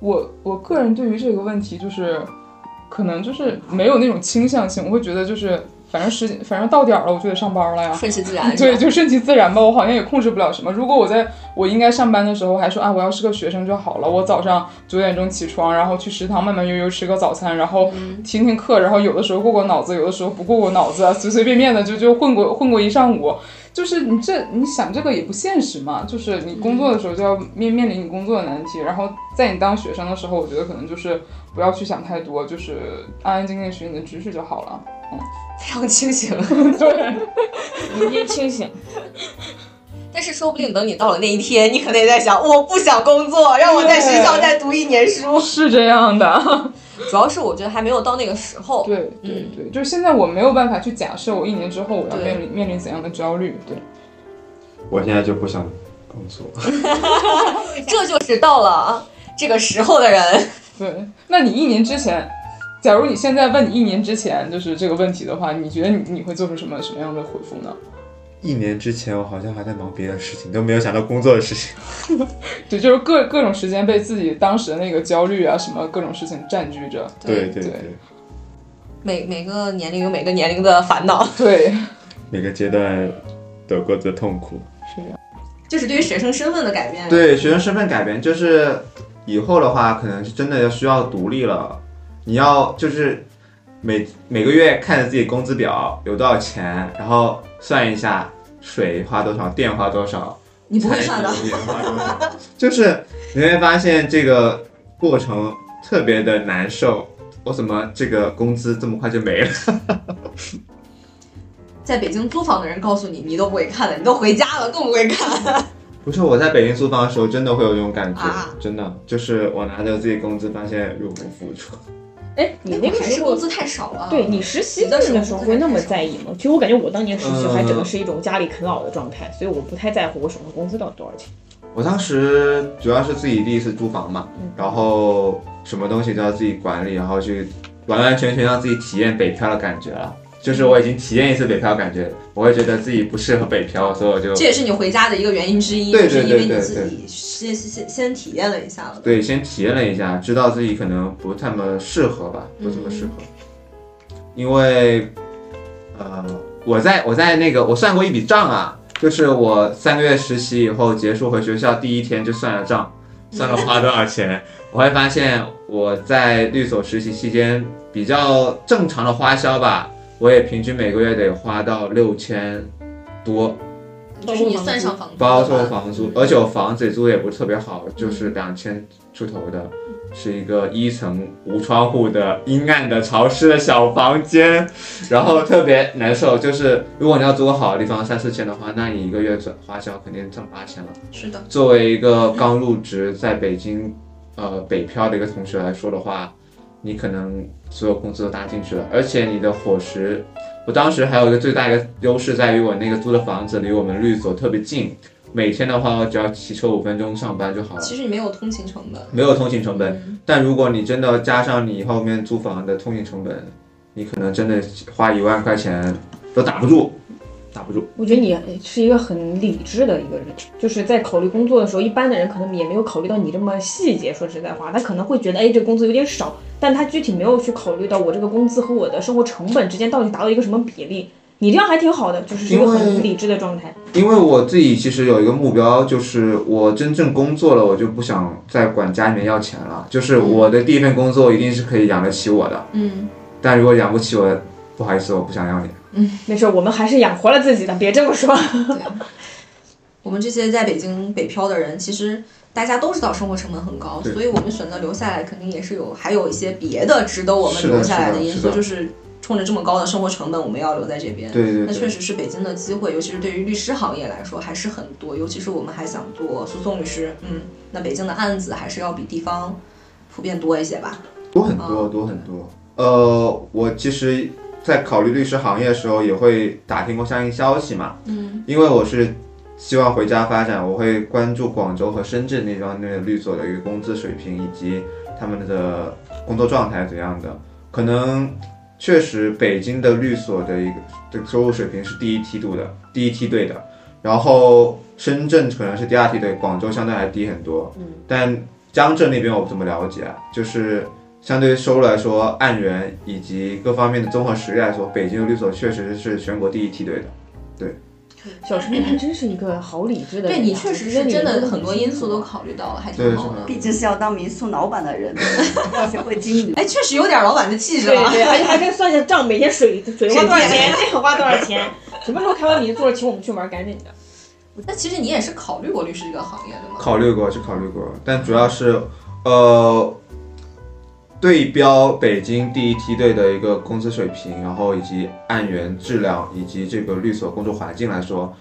我我个人对于这个问题就是，可能就是没有那种倾向性，我会觉得就是反正时间反正到点儿了，我就得上班了呀。顺其自然。对，就顺其自然吧。我好像也控制不了什么。如果我在我应该上班的时候还说啊，我要是个学生就好了。我早上九点钟起床，然后去食堂慢慢悠悠吃个早餐，然后听听课，然后有的时候过过脑子，有的时候不过过脑子，随随便便的就就混过混过一上午。就是你这你想这个也不现实嘛。就是你工作的时候就要面面临你工作的难题，然后在你当学生的时候，我觉得可能就是不要去想太多，就是安安静静学你的知识就好了。嗯非常清醒。对，人间清醒。但是说不定等你到了那一天，你可能也在想，我不想工作，让我在学校再读一年书。是这样的。主要是我觉得还没有到那个时候。对对对，就是现在我没有办法去假设我一年之后我要面临面临怎样的焦虑。对，我现在就不想工作。这就是到了这个时候的人。对，那你一年之前，假如你现在问你一年之前就是这个问题的话，你觉得你你会做出什么什么样的回复呢？一年之前，我好像还在忙别的事情，都没有想到工作的事情。对，就是各各种时间被自己当时的那个焦虑啊，什么各种事情占据着。对对对对，每每个年龄有每个年龄的烦恼，对，每个阶段都有各自的痛苦。是这样。就是对于学生身份的改变。对学生身份改变，就是以后的话，可能是真的要需要独立了。你要就是每每个月看着自己工资表有多少钱，然后算一下水花多少，电花多少，你不会算的。花多少，就是你会发现这个过程特别的难受。我怎么这个工资这么快就没了？在北京租房的人告诉你，你都不会看了，你都回家了更不会看。不是我在北京租房的时候，真的会有这种感觉，啊真的就是我拿着自己工资，发现入不敷出。哎，你那个还时候工资太少了。对你实习的时候会那么在意吗？其实我感觉我当年实习还整个是一种家里啃老的状态，所以我不太在乎我手上工资到底多少钱。我当时主要是自己第一次租房嘛，然后什么东西都要自己管理，然后去完完全全让自己体验北漂的感觉了。就是我已经体验一次北漂感觉，我会觉得自己不适合北漂，所以我就这也是你回家的一个原因之一，对就是因为你对对自己先先先体验了一下了。对先体验了一下，知道自己可能不太么适合吧，不怎么适合。因为呃，我在我在那个我算过一笔账啊，就是我三个月实习以后结束回学校第一天就算了账，算了花多少钱，我会发现我在律所实习期间比较正常的花销吧，我也平均每个月得花到六千多，就是你算上房租的包话，括房租，而且我房子租的也不是特别好，就是两千出头的，是一个一层无窗户的阴暗的潮湿的小房间，然后特别难受。就是如果你要租个好的地方，三四千的话，那你一个月赚花销肯定挣八千了。是的，作为一个刚入职在北京，呃北漂的一个同学来说的话，你可能所有工资都搭进去了，而且你的伙食，我当时还有一个最大一个优势在于我那个租的房子离我们律所特别近，每天的话我只要骑车五分钟上班就好了，其实你没有通勤成本。没有通勤成本。嗯但如果你真的加上你后面租房的通勤成本，你可能真的花一万块钱都打不住，打不住。我觉得你是一个很理智的一个人，就是在考虑工作的时候，一般的人可能也没有考虑到你这么细节。说实在话，他可能会觉得，哎，这个工资有点少，但他具体没有去考虑到我这个工资和我的生活成本之间到底达到一个什么比例。你这样还挺好的，就是一个很理智的状态。因为我自己其实有一个目标，就是我真正工作了，我就不想再管家里面要钱了。就是我的第一份工作一定是可以养得起我的，嗯，但如果养不起我，不好意思，我不想要你。没事，我们还是养活了自己的，别这么说。我们这些在北京北漂的人，其实大家都知道生活成本很高，所以我们选择留下来，肯定也是有还有一些别的值得我们留下来的因素，就是冲着这么高的生活成本，我们要留在这边。对对对，那确实是北京的机会，尤其是对于律师行业来说还是很多，尤其是我们还想做诉讼律师，嗯，那北京的案子还是要比地方普遍多一些吧。多很多多很多。呃，我其实，在考虑律师行业的时候，也会打听过相应消息嘛。嗯，因为我是希望回家发展，我会关注广州和深圳那方那个律所的一个工资水平以及他们的工作状态怎样的。可能确实北京的律所的一个这个收入水平是第一梯度的，第一梯队的，然后深圳可能是第二梯队，广州相对还低很多。嗯，但江浙那边我不怎么了解，啊，就是。相对于收入来说，案源以及各方面的综合实力来说，北京的律所确实是全国第一梯队的。对小陈，你还真是一个好理智的人啊。对你确实是真的很很多因素都考虑到了，还对挺好的。毕竟是要当民宿老板的人，要学会经营。哎，确实有点老板的气质了。对对，而且还可以算一下账，每天水水花多少钱，电花多少钱，什么时候开完民宿了，请我们去玩，赶紧的。那其实你也是考虑过律师这个行业的吗？考虑过是考虑过，但主要是呃对标北京第一梯队的一个工资水平，然后以及案源质量以及这个律所工作环境来说，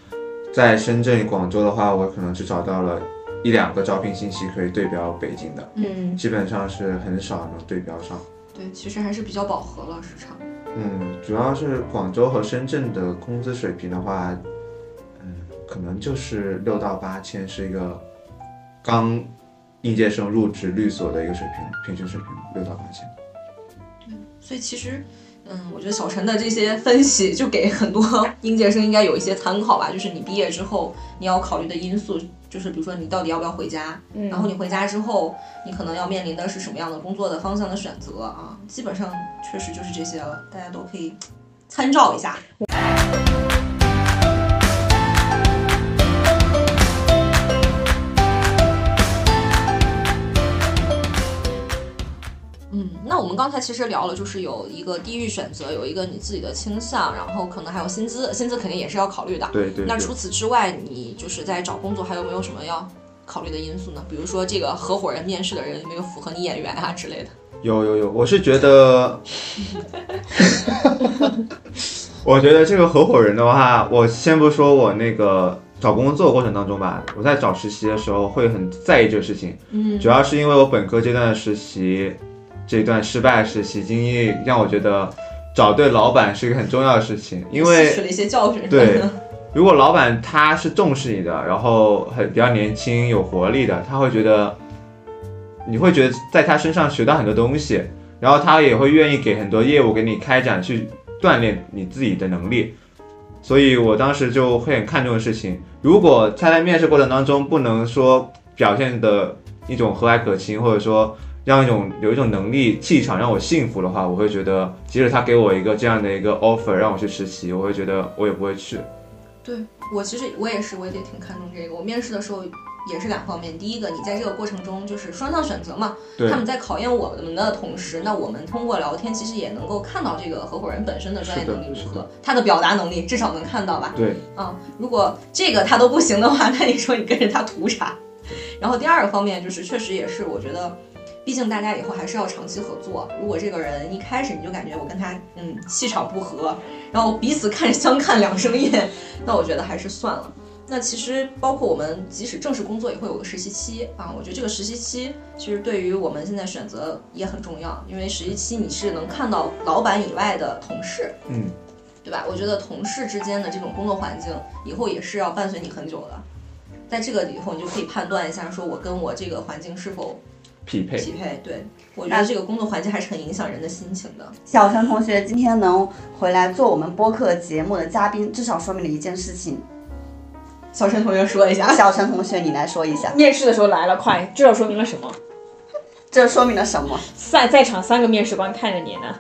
在深圳、广州的话，我可能只找到了一两个招聘信息可以对标北京的，嗯，基本上是很少能对标上。对，其实还是比较饱和了市场。嗯，主要是广州和深圳的工资水平的话，嗯，可能就是六到八千是一个刚应届生入职律所的一个水平，平均水平六到八千。所以其实，嗯，我觉得小陈的这些分析就给很多应届生应该有一些参考吧。就是你毕业之后你要考虑的因素，就是比如说你到底要不要回家，嗯然后你回家之后，你可能要面临的是什么样的工作的方向的选择啊？基本上确实就是这些了，大家都可以参照一下。嗯，那我们刚才其实聊了，就是有一个地域选择，有一个你自己的倾向，然后可能还有薪资，薪资肯定也是要考虑的。对对对那除此之外，你就是在找工作还有没有什么要考虑的因素呢？比如说这个合伙人面试的人有没有符合你眼缘啊之类的？有有有，我是觉得，我觉得这个合伙人的话，我先不说我那个找工作过程当中吧，我在找实习的时候会很在意这个事情，嗯主要是因为我本科阶段的实习，这段失败的实习经历让我觉得找对老板是一个很重要的事情，因为吸取了一些教训。对，如果老板他是重视你的，然后很比较年轻有活力的，他会觉得，你会觉得在他身上学到很多东西，然后他也会愿意给很多业务给你开展，去锻炼你自己的能力。所以我当时就会很看重的事情，如果他在面试过程当中不能说表现的一种和蔼可亲，或者说让一种有一种能力气场让我信服的话，我会觉得，即使他给我一个这样的一个 offer 让我去实习，我会觉得我也不会去。对我其实我也是，我也挺看重这个。我面试的时候也是两方面。第一个，你在这个过程中就是双向选择嘛，他们在考验我们的同时，那我们通过聊天其实也能够看到这个合伙人本身的专业能力如何，他的表达能力至少能看到吧。对，啊、如果这个他都不行的话，那你说你跟着他图啥？然后第二个方面就是，确实也是我觉得，毕竟大家以后还是要长期合作。如果这个人一开始你就感觉我跟他嗯气场不合，然后彼此看相看两生厌，那我觉得还是算了。那其实包括我们即使正式工作也会有个实习期啊，我觉得这个实习期其实对于我们现在选择也很重要，因为实习期你是能看到老板以外的同事，嗯，对吧？我觉得同事之间的这种工作环境，以后也是要伴随你很久的。在这个以后，你就可以判断一下，说我跟我这个环境是否匹配。匹配。对我觉得这个工作环境还是很影响人的心情的。小陈同学今天能回来做我们播客节目的嘉宾，至少说明了一件事情。小陈同学说一下，小陈同学，你来说一下，面试的时候来了，快，这说明了什么？这说明了什么？在在场三个面试官看着你呢。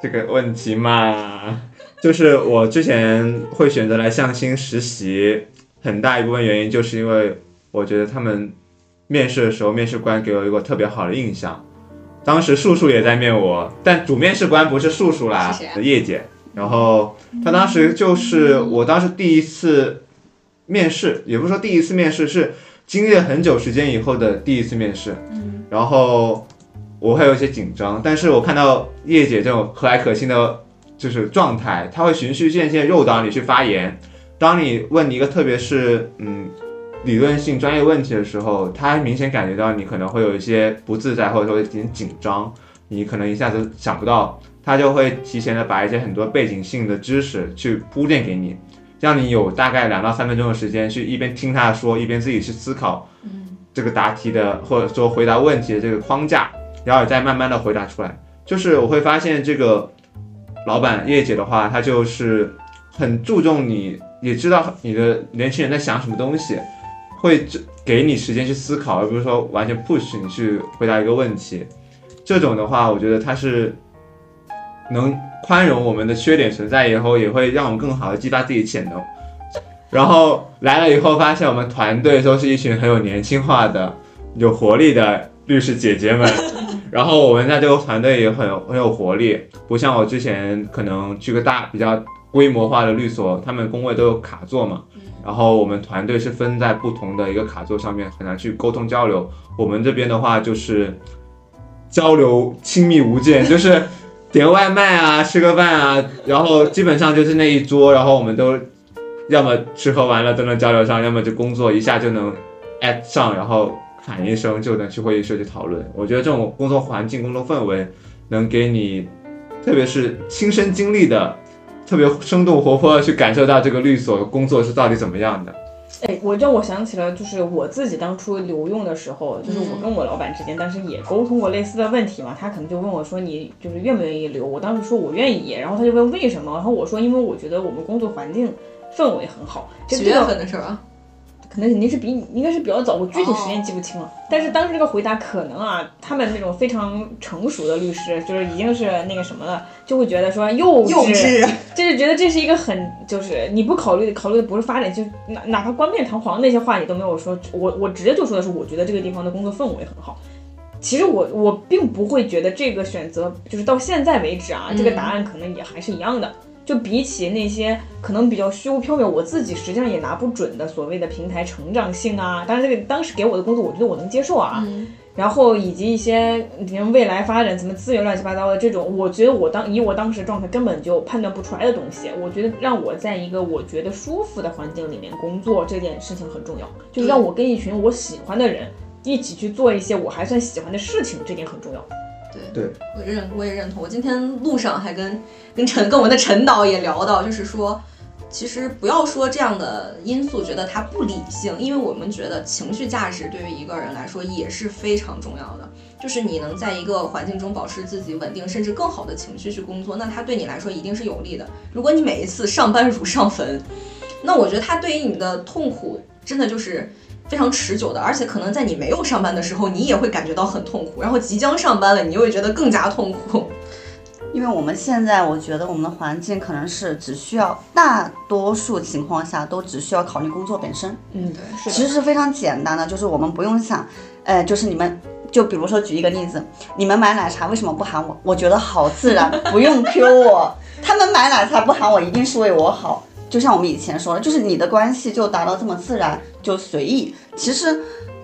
这个问题嘛，就是我之前会选择来向心实习，很大一部分原因就是因为我觉得他们面试的时候，面试官给我一个特别好的印象。当时树树也在面我，但主面试官不是树树啦叶姐。然后她当时就是我当时第一次面试，也不是说第一次面试，是经历了很久时间以后的第一次面试。然后我会有一些紧张，但是我看到叶姐这种和蔼可亲的，就是状态，她会循序渐进诱导你去发言。当你问你一个特别是嗯理论性专业问题的时候，他明显感觉到你可能会有一些不自在，或者说有点紧张，你可能一下子想不到，他就会提前的把一些很多背景性的知识去铺垫给你，让你有大概两到三分钟的时间去一边听他说，一边自己去思考。这个答题的或者说回答问题的这个框架，然后再慢慢的回答出来。就是我会发现这个老板叶姐的话，她就是很注重你，也知道你的年轻人在想什么东西，会这给你时间去思考，而不是说完全 push 你去回答一个问题。这种的话，我觉得它是能宽容我们的缺点存在以后，也会让我们更好的激发自己潜能。然后来了以后，发现我们团队都是一群很有年轻化的、有活力的律师姐姐们。然后我们在这个团队也很很有活力，不像我之前可能去个大比较规模化的律所，他们工位都有卡座嘛。然后我们团队是分在不同的一个卡座上面，很难去沟通交流。我们这边的话就是交流亲密无间，就是点外卖啊，吃个饭啊，然后基本上就是那一桌，然后我们都要么吃喝玩乐都能交流上，要么就工作一下就能 at 上，然后喊一声就能去会议室去讨论。我觉得这种工作环境、工作氛围能给你，特别是亲身经历的，特别生动活泼的去感受到这个律所工作是到底怎么样的。哎，我让我想起了，就是我自己当初留用的时候，就是我跟我老板之间当时也沟通过类似的问题嘛。他可能就问我说：“你就是愿不愿意留？”我当时说我愿意，然后他就问为什么，然后我说因为我觉得我们工作环境氛围很好。这几月这个份的事儿啊？可能肯定是比你应该是比较早，我具体时间记不清了。但是当时这个回答可能啊，他们那种非常成熟的律师，就是已经是那个什么了，就会觉得说幼稚，幼稚，就是觉得这是一个很就是你不考虑考虑的不是发展，就哪哪怕冠冕堂皇那些话你都没有说，我我直接就说的是我觉得这个地方的工作氛围很好。其实我我并不会觉得这个选择就是到现在为止啊，这个答案可能也还是一样的。就比起那些可能比较虚无缥缈，我自己实际上也拿不准的所谓的平台成长性啊，当然这个当时给我的工作，我觉得我能接受啊。然后以及一些你看未来发展什么资源乱七八糟的这种，我觉得我当以我当时状态根本就判断不出来的东西，我觉得让我在一个我觉得舒服的环境里面工作这件事情很重要，就是让我跟一群我喜欢的人一起去做一些我还算喜欢的事情，这点很重要。对对，我认我也认同。我今天路上还跟跟陈跟我们的陈导也聊到，就是说，其实不要说这样的因素觉得它不理性，因为我们觉得情绪价值对于一个人来说也是非常重要的。就是你能在一个环境中保持自己稳定，甚至更好的情绪去工作，那它对你来说一定是有利的。如果你每一次上班如上坟，那我觉得它对于你的痛苦真的就是非常持久的，而且可能在你没有上班的时候，你也会感觉到很痛苦，然后即将上班了，你又会觉得更加痛苦。因为我们现在我觉得我们的环境可能是只需要大多数情况下都只需要考虑工作本身，嗯，是其实是非常简单的，就是我们不用想，呃，就是你们。就比如说举一个例子，你们买奶茶为什么不喊我？我觉得好自然，不用 Q 我。他们买奶茶不喊我，一定是为我好。就像我们以前说的，就是你的关系就达到这么自然，就随意。其实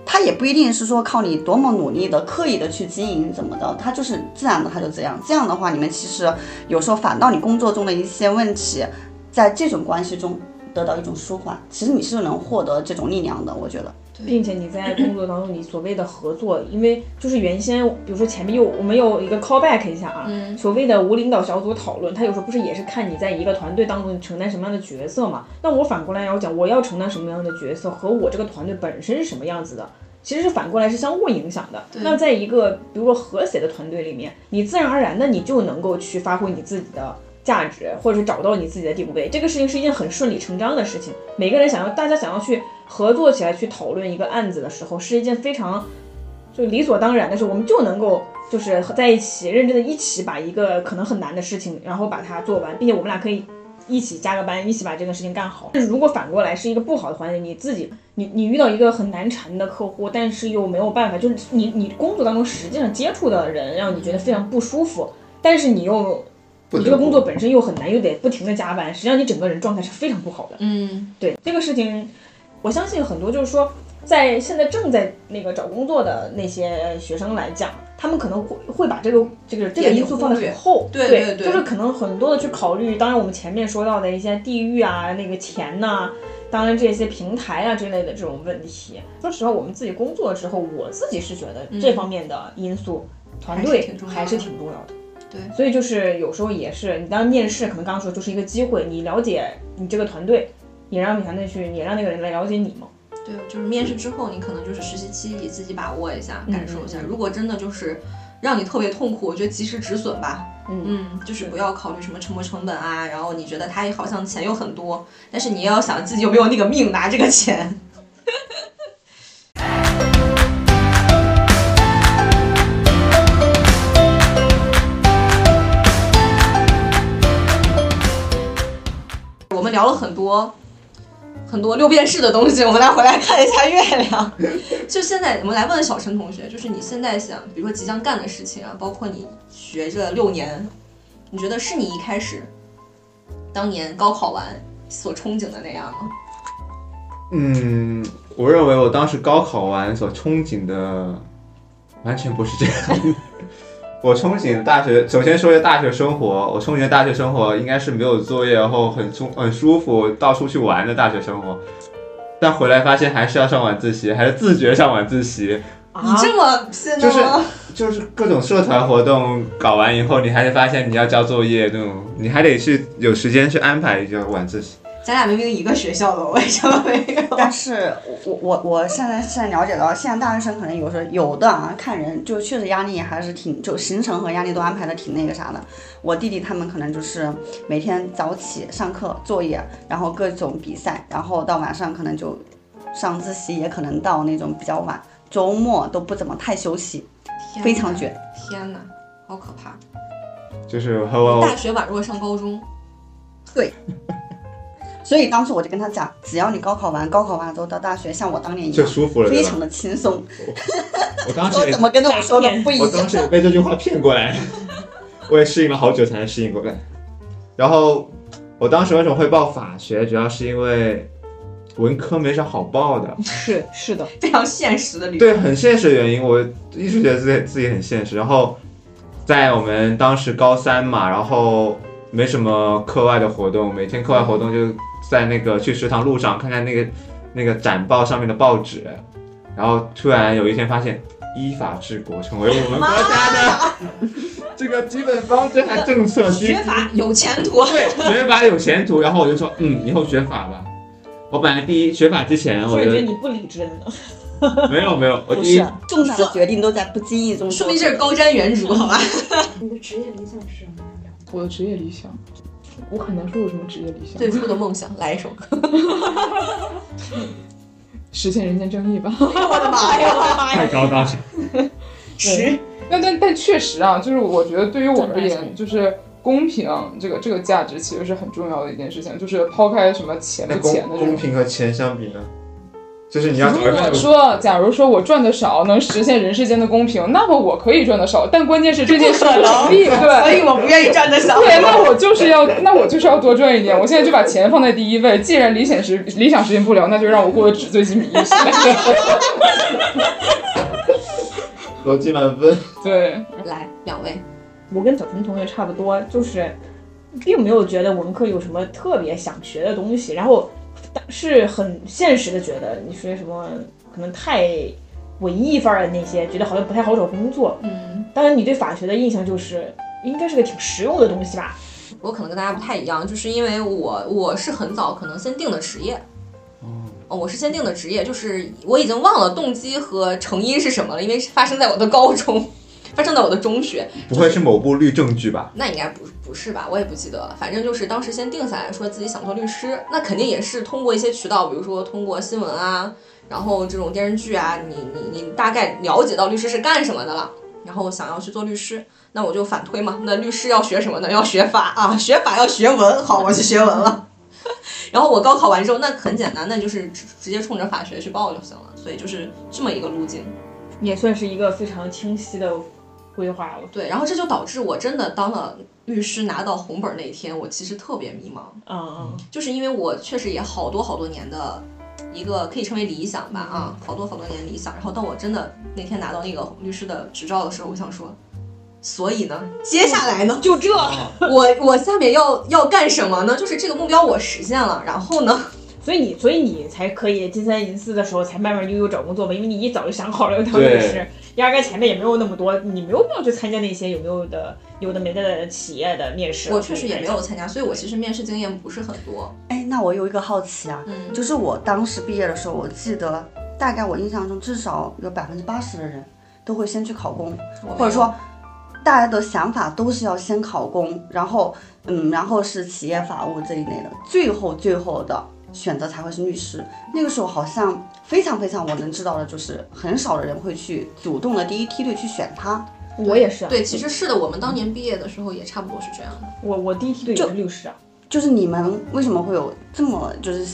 他也不一定是说靠你多么努力的、刻意的去经营怎么的，他就是自然的，他就这样。这样的话，你们其实有时候反倒你工作中的一些问题，在这种关系中得到一种舒缓，其实你是能获得这种力量的。我觉得。并且你在工作当中，你所谓的合作，因为就是原先，比如说前面又我们有一个 callback 一下啊，所谓的无领导小组讨论，他有时候不是也是看你在一个团队当中承担什么样的角色嘛？那我反过来要讲，我要承担什么样的角色和我这个团队本身是什么样子的，其实是反过来是相互影响的。那在一个比如说和谐的团队里面，你自然而然的你就能够去发挥你自己的价值，或者是找到你自己的定位，这个事情是一件很顺理成章的事情。每个人想要，大家想要去。合作起来去讨论一个案子的时候，是一件非常就理所当然的事。我们就能够就是在一起认真的一起把一个可能很难的事情，然后把它做完，并且我们俩可以一起加个班，一起把这个事情干好。但如果反过来是一个不好的环境，你自己你你遇到一个很难缠的客户，但是又没有办法，就是你你工作当中实际上接触的人让你觉得非常不舒服，但是你又你这个工作本身又很难，又得不停的加班，实际上你整个人状态是非常不好的。嗯，对这个事情。我相信很多就是说，在现在正在那个找工作的那些学生来讲，他们可能会会把这个这个这个因素放得很后，对对对，就是可能很多的去考虑。当然，我们前面说到的一些地域啊、那个钱呐，当然这些平台啊之类的这种问题。说实话，我们自己工作之后，我自己是觉得这方面的因素，团队还是挺重要的。对，所以就是有时候也是，你当面试可能刚刚说就是一个机会，你了解你这个团队。也让团队去，也让那个人来了解你嘛。对，就是面试之后，你可能就是实习期，你自己把握一下，感受一下。如果真的就是让你特别痛苦，我觉得及时止损吧。嗯嗯，就是不要考虑什么沉没成本啊。然后你觉得他好像钱又很多，但是你也要想自己有没有那个命拿这个钱。我们聊了很多。很多六便士的东西，我们来回来看一下月亮。就现在，我们来问小陈同学，就是你现在想，比如说即将干的事情啊，包括你学这六年，你觉得是你一开始当年高考完所憧憬的那样吗？嗯，我认为我当时高考完所憧憬的完全不是这样。我憧憬大学，首先说一下大学生活。我憧憬的大学生活应该是没有作业，然后很舒很舒服，到处去玩的大学生活。但回来发现还是要上晚自习，还是自觉上晚自习。你这么现就是就是各种社团活动搞完以后，你还是发现你要交作业那种，你还得去有时间去安排一个晚自习。咱俩明明一个学校的，为什么没有？但是我我我现在现在了解到，现在大学生可能有时候有的啊，看人就确实压力还是挺，就行程和压力都安排的挺那个啥的。我弟弟他们可能就是每天早起上课作业，然后各种比赛，然后到晚上可能就上自习，也可能到那种比较晚，周末都不怎么太休息，非常卷。天哪，好可怕！就是和我大学宛若上高中。对。所以当时我就跟他讲，只要你高考完，高考完之后到大学，像我当年一样，就舒服了，非常的轻松。我当时 怎么跟我说的不一样？我当时也被这句话骗过来，我也适应了好久才能适应过来。然后我当时为什么会报法学，主要是因为文科没啥好报的。是是的，非常现实的理由。对，很现实的原因，我一直觉得自己自己很现实。然后在我们当时高三嘛，然后没什么课外的活动，每天课外活动就。在那个去食堂路上看看那个那个展报上面的报纸，然后突然有一天发现依法治国成为我们国家的 这个基本方针和政策。学法有前途。对，学法有前途。然后我就说，嗯，以后学法吧。我本来第一学法之前，我觉得你不理智呢。没有没有，我第一重大的决定都在不经意中。说明这是高瞻远瞩，好吧？你的职业理想是什么？我的职业理想。我很难说有什么职业理想。最初的梦想，来一首歌。实现人间正义吧！我的妈呀！我的妈呀太高大上。十，但但但确实啊，就是我觉得对于我而言，就是公平这个这个价值其实是很重要的一件事情，就是抛开什么钱不钱的公。平和钱相比呢？就是你要找一如果说，假如说我赚的少，能实现人世间的公平，那么我可以赚的少，但关键是这件事不成立，所。以我不愿意赚的少。对，那我就是要，那我就是要多赚一点。我现在就把钱放在第一位。既然理想实理想实现不了，那就让我过得纸醉金迷一些。逻辑满分。对，来两位，我跟小陈同学差不多，就是并没有觉得文科有什么特别想学的东西，然后但是很现实的觉得你说什么可能太文艺范儿的那些，觉得好像不太好找工作。嗯，当然，你对法学的印象就是应该是个挺实用的东西吧？我可能跟大家不太一样，就是因为我我是很早可能先定的职业。哦，我是先定的职业，就是我已经忘了动机和成因是什么了，因为是发生在我的高中，发生在我的中学，不会是某部律政剧吧？那应该不不是吧？我也不记得了。反正就是当时先定下来说自己想做律师，那肯定也是通过一些渠道，比如说通过新闻啊，然后这种电视剧啊，你你你大概了解到律师是干什么的了，然后想要去做律师，那我就反推嘛。那律师要学什么呢？要学法啊，学法要学文。好，我去学文了。然后我高考完之后，那很简单，那就是直直接冲着法学去报就行了。所以就是这么一个路径。也算是一个非常清晰的规划了。对，然后这就导致我真的当了律师拿到红本那一天，我其实特别迷茫。嗯嗯，就是因为我确实也好多好多年的一个可以称为理想吧啊，好多好多年理想。然后当我真的那天拿到那个律师的执照的时候，我想说，所以呢，接下来呢，就这，我我下面要要干什么呢？就是这个目标我实现了，然后呢，所以你所以你才可以金三银四的时候才慢慢悠悠找工作吧，因为你一早就想好了要当律师对，压根前面也没有那么多，你没有必要去参加那些有没有的有的没的企业的面试。我确实也没有参加，所以我其实面试经验不是很多。哎，那我有一个好奇啊，嗯就是我当时毕业的时候，我记得大概我印象中至少有百分之八十的人都会先去考公，或者说大家的想法都是要先考公，然后嗯，然后是企业法务这一类的，最后最后的选择才会是律师。那个时候好像非常非常我能知道的就是很少的人会去主动的第一梯队去选他。我也是啊，对，其实是的，我们当年毕业的时候也差不多是这样的。我我第一梯队也是律师啊，就是你们为什么会有这么就是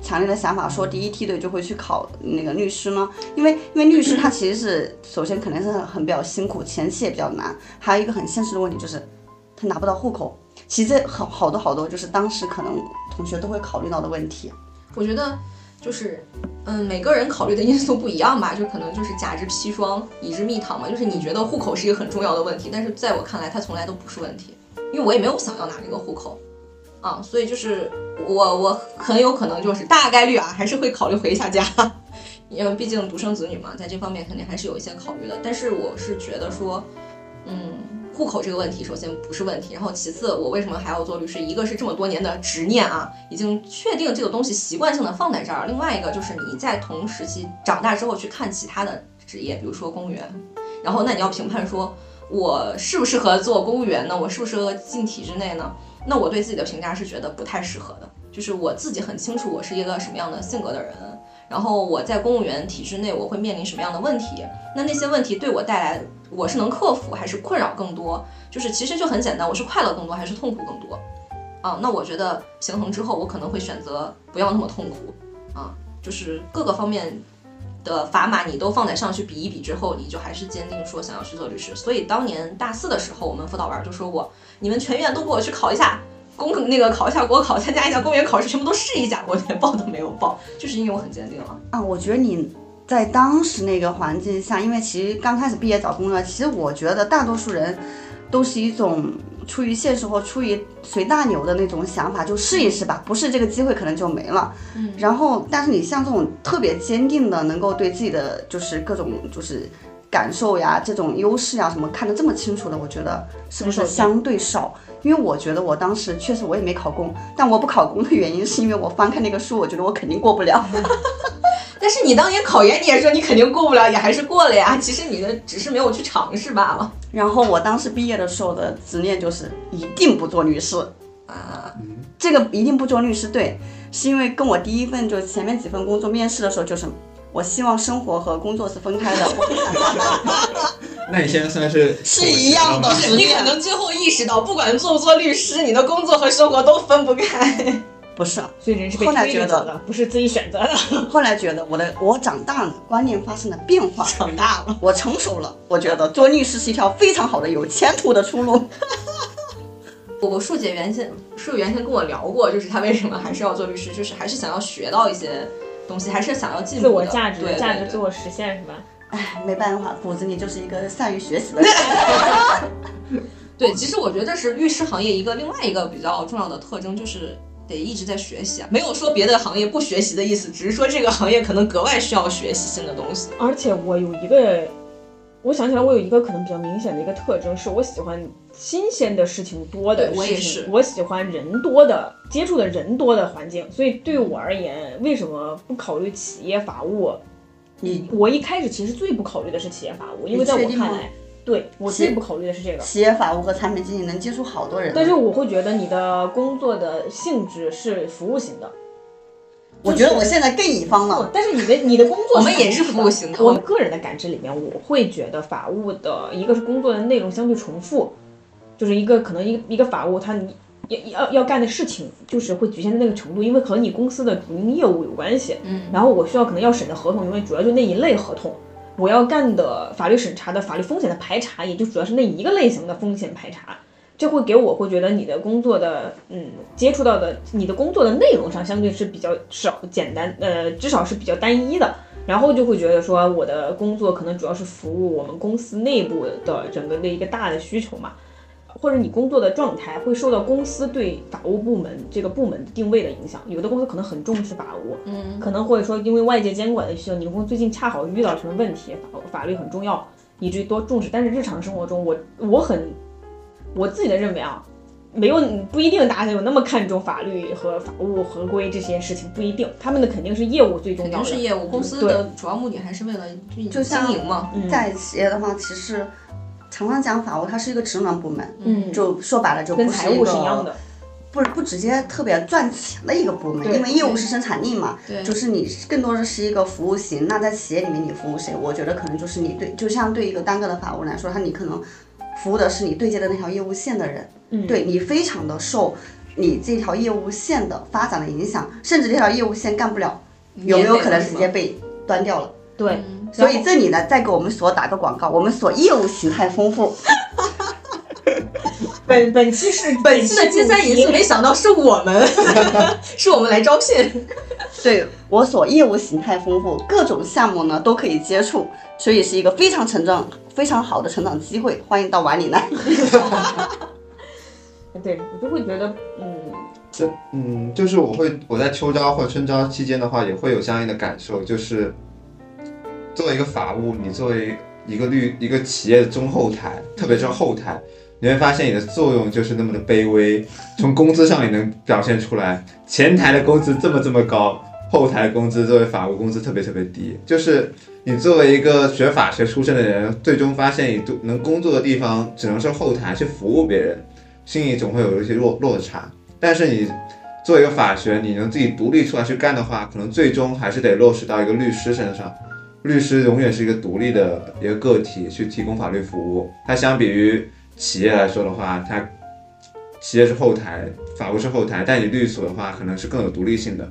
强烈的想法，说第一梯队就会去考那个律师呢？因为因为律师他其实是首先肯定是很很比较辛苦，前期也比较难，还有一个很现实的问题就是他拿不到户口。其实好好多好多就是当时可能同学都会考虑到的问题。我觉得就是，嗯，每个人考虑的因素不一样吧，就可能就是甲之砒霜，乙之蜜糖嘛。就是你觉得户口是一个很重要的问题，但是在我看来，它从来都不是问题，因为我也没有想要拿这个户口，啊，所以就是我我很有可能就是大概率啊，还是会考虑回一下家。因为毕竟独生子女嘛，在这方面肯定还是有一些考虑的。但是我是觉得说，嗯，户口这个问题首先不是问题，然后其次我为什么还要做律师？一个是这么多年的执念啊，已经确定这个东西习惯性的放在这儿；另外一个就是你在同时期长大之后去看其他的职业，比如说公务员，然后那你要评判说我适不适合做公务员呢？我适不适合进体制内呢？那我对自己的评价是觉得不太适合的，就是我自己很清楚我是一个什么样的性格的人。然后我在公务员体制内，我会面临什么样的问题？那那些问题对我带来，我是能克服还是困扰更多？就是其实就很简单，我是快乐更多还是痛苦更多？啊，那我觉得平衡之后，我可能会选择不要那么痛苦啊，就是各个方面的砝码你都放在上去比一比之后，你就还是坚定说想要去做律师。所以当年大四的时候，我们辅导员就说过，你们全院都给我去考一下。公那个考一下国考，参加一下公务员考试，全部都试一下，我连报都没有报，就是因为我很坚定了。啊，我觉得你在当时那个环境下，因为其实刚开始毕业找工作，其实我觉得大多数人都是一种出于现实或出于随大流的那种想法，就试一试吧，不是这个机会可能就没了。嗯，然后但是你像这种特别坚定的，能够对自己的就是各种就是。感受呀，这种优势呀，什么看得这么清楚的，我觉得是不是相对少？因为我觉得我当时确实我也没考公，但我不考公的原因是因为我翻开那个书，我觉得我肯定过不了。但是你当年考研，你也说你肯定过不了，也还是过了呀。其实你的只是没有去尝试罢了。然后我当时毕业的时候的执念就是一定不做律师啊，这个一定不做律师，对，是因为跟我第一份就前面几份工作面试的时候就是。我希望生活和工作是分开的。那你现在算是是一样的妥协了吗你可能最后意识到，不管做不做律师，你的工作和生活都分不开。不是，所以人是被后来觉得推着走的，不是自己选择的。后来觉得我的我长大了，观念发生了变化，长大了，我成熟了，我觉得做律师是一条非常好的、有前途的出路。我我树姐原先树原先跟我聊过，就是她为什么还是要做律师，就是还是想要学到一些东西，还是想要进步自的我价值对，对价值自我实现是吧？哎，没办法，骨子里就是一个善于学习的人。对，其实我觉得这是律师行业一个另外一个比较重要的特征，就是得一直在学习啊。没有说别的行业不学习的意思，只是说这个行业可能格外需要学习新的东西。而且我有一个，我想起来，我有一个可能比较明显的一个特征，是我喜欢新鲜的事情多的对我也事情是我喜欢人多的接触的人多的环境。所以对我而言，为什么不考虑企业法务？你我一开始其实最不考虑的是企业法务，因为在我看来，对我最不考虑的是这个。企业法务和产品经理能接触好多人，但是我会觉得你的工作的性质是服务型的，我觉得我现在更乙方了。但是你的你的工作我们也是服务型的我个人的感知里面，我会觉得法务的一个是工作的内容相对重复，就是一个可能一个一个法务他你要要要干的事情就是会局限在那个程度，因为和你公司的主营业务有关系。嗯，然后我需要可能要审的合同，因为主要就那一类合同。我要干的法律审查的法律风险的排查，也就主要是那一个类型的风险排查。这会给我会觉得你的工作的嗯接触到的你的工作的内容上相对是比较少简单呃至少是比较单一的，然后就会觉得说我的工作可能主要是服务我们公司内部的整个的一个大的需求嘛，或者你工作的状态会受到公司对法务部门这个部门定位的影响，有的公司可能很重视法务，嗯，可能或者说因为外界监管的需要，你们公司最近恰好遇到什么问题，法法律很重要，以至于多重视。但是日常生活中，我我很我自己的认为啊，没有不一定大家有那么看重法律和法务合规这些事情，不一定，他们的肯定是业务最重要的。定是业务，公司的主要目的还是为了运就经营嘛。嗯在企业的话，其实常常讲法务，它是一个职能部门，嗯，就说白了就跟财务是一样的。不不直接特别赚钱的一个部门，因为业务是生产力嘛，对就是你更多的是一个服务型。那在企业里面，你服务谁？我觉得可能就是你对，就像对一个单个的法务来说，他你可能服务的是你对接的那条业务线的人，嗯对你非常的受你这条业务线的发展的影响，甚至这条业务线干不了，有没有可能直接被端掉了？对，嗯所以这里呢，再给我们所打个广告，我们所业务形态丰富，本本期是本期的金三银四，没想到是我们，是我们来招聘。对我所业务形态丰富，各种项目呢都可以接触，所以是一个非常成长、非常好的成长机会，欢迎到碗里来。对我就会觉得，嗯，这嗯，就是我会我在秋招或春招期间的话，也会有相应的感受，就是作为一个法务，你作为一个律一个企业的中后台，特别是后台，你会发现你的作用就是那么的卑微，从工资上也能表现出来，前台的工资这么这么高，后台工资作为法务工资特别特别低，就是你作为一个学法学出身的人，最终发现你都能工作的地方只能是后台去服务别人，心里总会有一些落落差。但是你作为一个法学，你能自己独立出来去干的话，可能最终还是得落实到一个律师身上。律师永远是一个独立的一个个体，去提供法律服务。它相比于企业来说的话，它企业是后台，法务是后台，但你律所的话，可能是更有独立性的，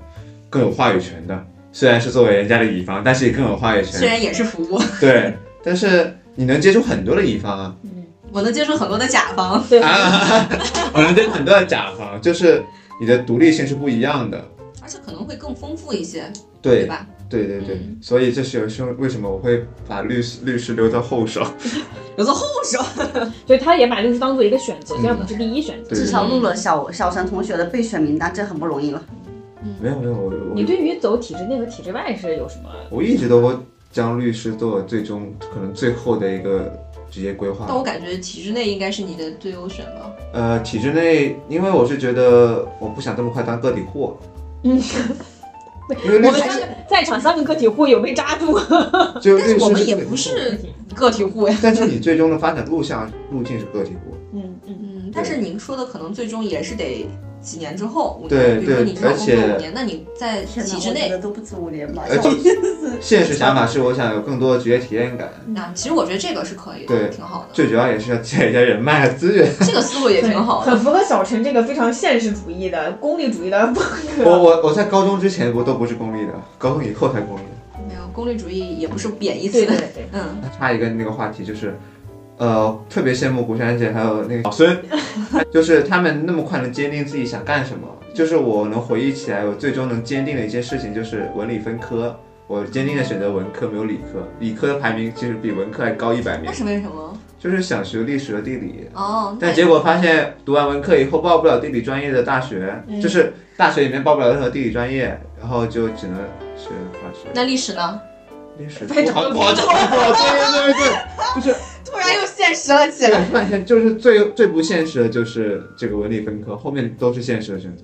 更有话语权的。虽然是作为人家的乙方，但是也更有话语权。虽然也是服务，对，但是你能接触很多的乙方啊，嗯我能接触很多的甲方。对，啊，我能接触很多的甲方，就是你的独立性是不一样的。而且可能会更丰富一些，对对吧？对对对，嗯所以这是有时候为什么我会把律师律师留到后手。留在后手，所以他也把律师当做一个选择，嗯虽然不是第一选择。对至少录了小小陈同学的备选名单，这很不容易了。没有没有，我我你对于走体制内和体制外是有什么？我一直都将律师作为最终可能最后的一个职业规划。但我感觉体制内应该是你的最优选吧。呃，体制内，因为我是觉得我不想这么快当个体户，嗯，因为律师我们三个在场三个个体户有被扎住。就律师但是我们也不是个体户呀。但是你最终的发展路向路径是个体户。嗯嗯，嗯，但是您说的可能最终也是得几年之后，五对年，比如说对你至少工作而且五年，那你在，体制内都不止五年吧，而且现实想法是，我想有更多的职业体验感，那其实我觉得这个是可以的，对挺好的，最主要也是要积累一些人脉资源。这个思路也挺好的。很符合小陈这个非常现实主义的功利主义的风 我格。我我在高中之前不都不是功利的，高中以后才公立的。没有功利主义也不是贬义词，对对对，嗯，差一个那个话题就是，呃，特别羡慕古山姐还有那个老孙，就是他们那么快能坚定自己想干什么。就是我能回忆起来，我最终能坚定的一件事情就是文理分科。我坚定的选择文科，没有理科。理科的排名其实比文科还高一百名那，是为什么？就是想学历史和地理。哦，但结果发现读完文科以后报不了地理专业的大学，嗯就是大学里面报不了任何地理专业，然后就只能学化学。那历史呢？非常不好不好，不好，对对对对，就是 突然又现实了起来。突然间就是最最不现实的就是这个文理分科，后面都是现实的选择。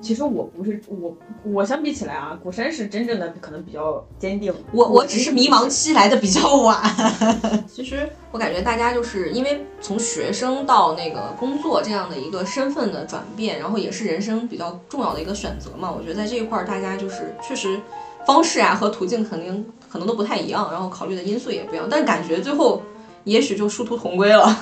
其实我不是我，我相比起来啊，古山是真正的可能比较坚定。我我只是迷茫期来的比较晚。其实我感觉大家就是因为从学生到那个工作这样的一个身份的转变，然后也是人生比较重要的一个选择嘛。我觉得在这一块儿，大家就是确实方式啊和途径肯定可能都不太一样，然后考虑的因素也不一样，但感觉最后也许就殊途同归了。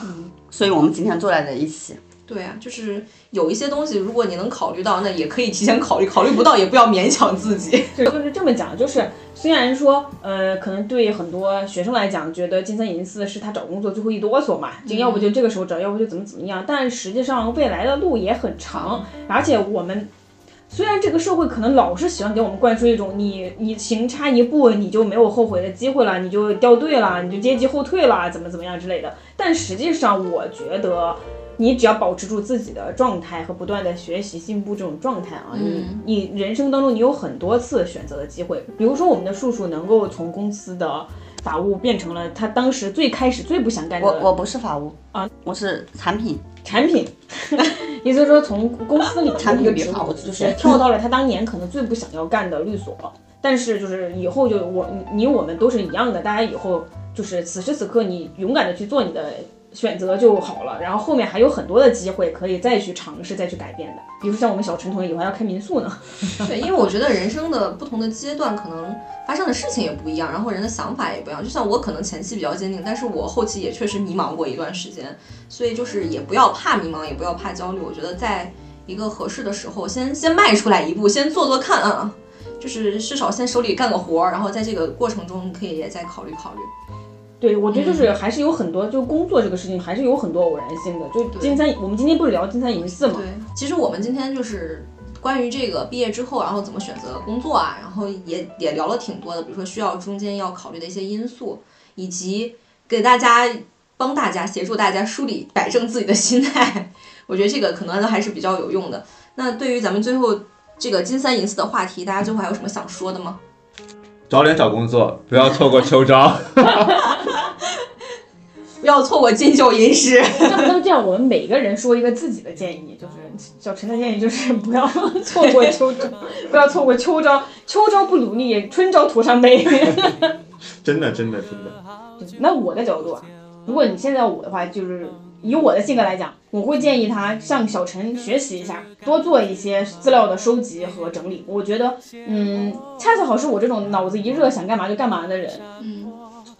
所以我们今天坐在了一起。对啊，就是有一些东西，如果你能考虑到，那也可以提前考虑；考虑不到，也不要勉强自己。就就是这么讲，就是虽然说，呃，可能对很多学生来讲，觉得金三银四是他找工作最后一哆嗦嘛，就要不就这个时候找，要不就怎么怎么样。但实际上未来的路也很长，而且我们虽然这个社会可能老是喜欢给我们灌输一种你你行差一步你就没有后悔的机会了，你就掉队了，你就阶级后退了，怎么怎么样之类的。但实际上，我觉得。你只要保持住自己的状态和不断的学习进步这种状态啊，你你人生当中你有很多次选择的机会。比如说我们的叔叔能够从公司的法务变成了他当时最开始最不想干的我我不是法务啊，我是产品。产品，意思是说从公司里产品的职务就是跳到了他当年可能最不想要干的律所，但是就是以后就我你你我们都是一样的，大家以后就是此时此刻你勇敢的去做你的。选择就好了，然后后面还有很多的机会可以再去尝试、再去改变的。比如像我们小陈同学以后还要开民宿呢，对，因为我觉得人生的不同的阶段，可能发生的事情也不一样，然后人的想法也不一样。就像我可能前期比较坚定，但是我后期也确实迷茫过一段时间，所以就是也不要怕迷茫，也不要怕焦虑。我觉得在一个合适的时候，先先迈出来一步，先做做看啊，就是至少先手里干个活儿，然后在这个过程中，可以也再考虑考虑。对，我觉得就是还是有很多，就工作这个事情还是有很多偶然性的。就金三，我们今天不是聊金三银四嘛？对，其实我们今天就是关于这个毕业之后，然后怎么选择工作啊，然后也也聊了挺多的，比如说需要中间要考虑的一些因素，以及给大家帮大家协助大家梳理摆正自己的心态。我觉得这个可能还是比较有用的。那对于咱们最后这个金三银四的话题，大家最后还有什么想说的吗？早点找工作，不要错过秋招。不要错过金九银十。要不要这样？我们每个人说一个自己的建议，就是小陈的建议就是不要错过秋招，不要错过秋招，秋招不努力，春招徒伤悲。真的，真的，真的。那我的角度啊，如果你现在我的话，就是以我的性格来讲，我会建议他向小陈学习一下，多做一些资料的收集和整理。我觉得，嗯，恰恰好是我这种脑子一热想干嘛就干嘛的人，嗯。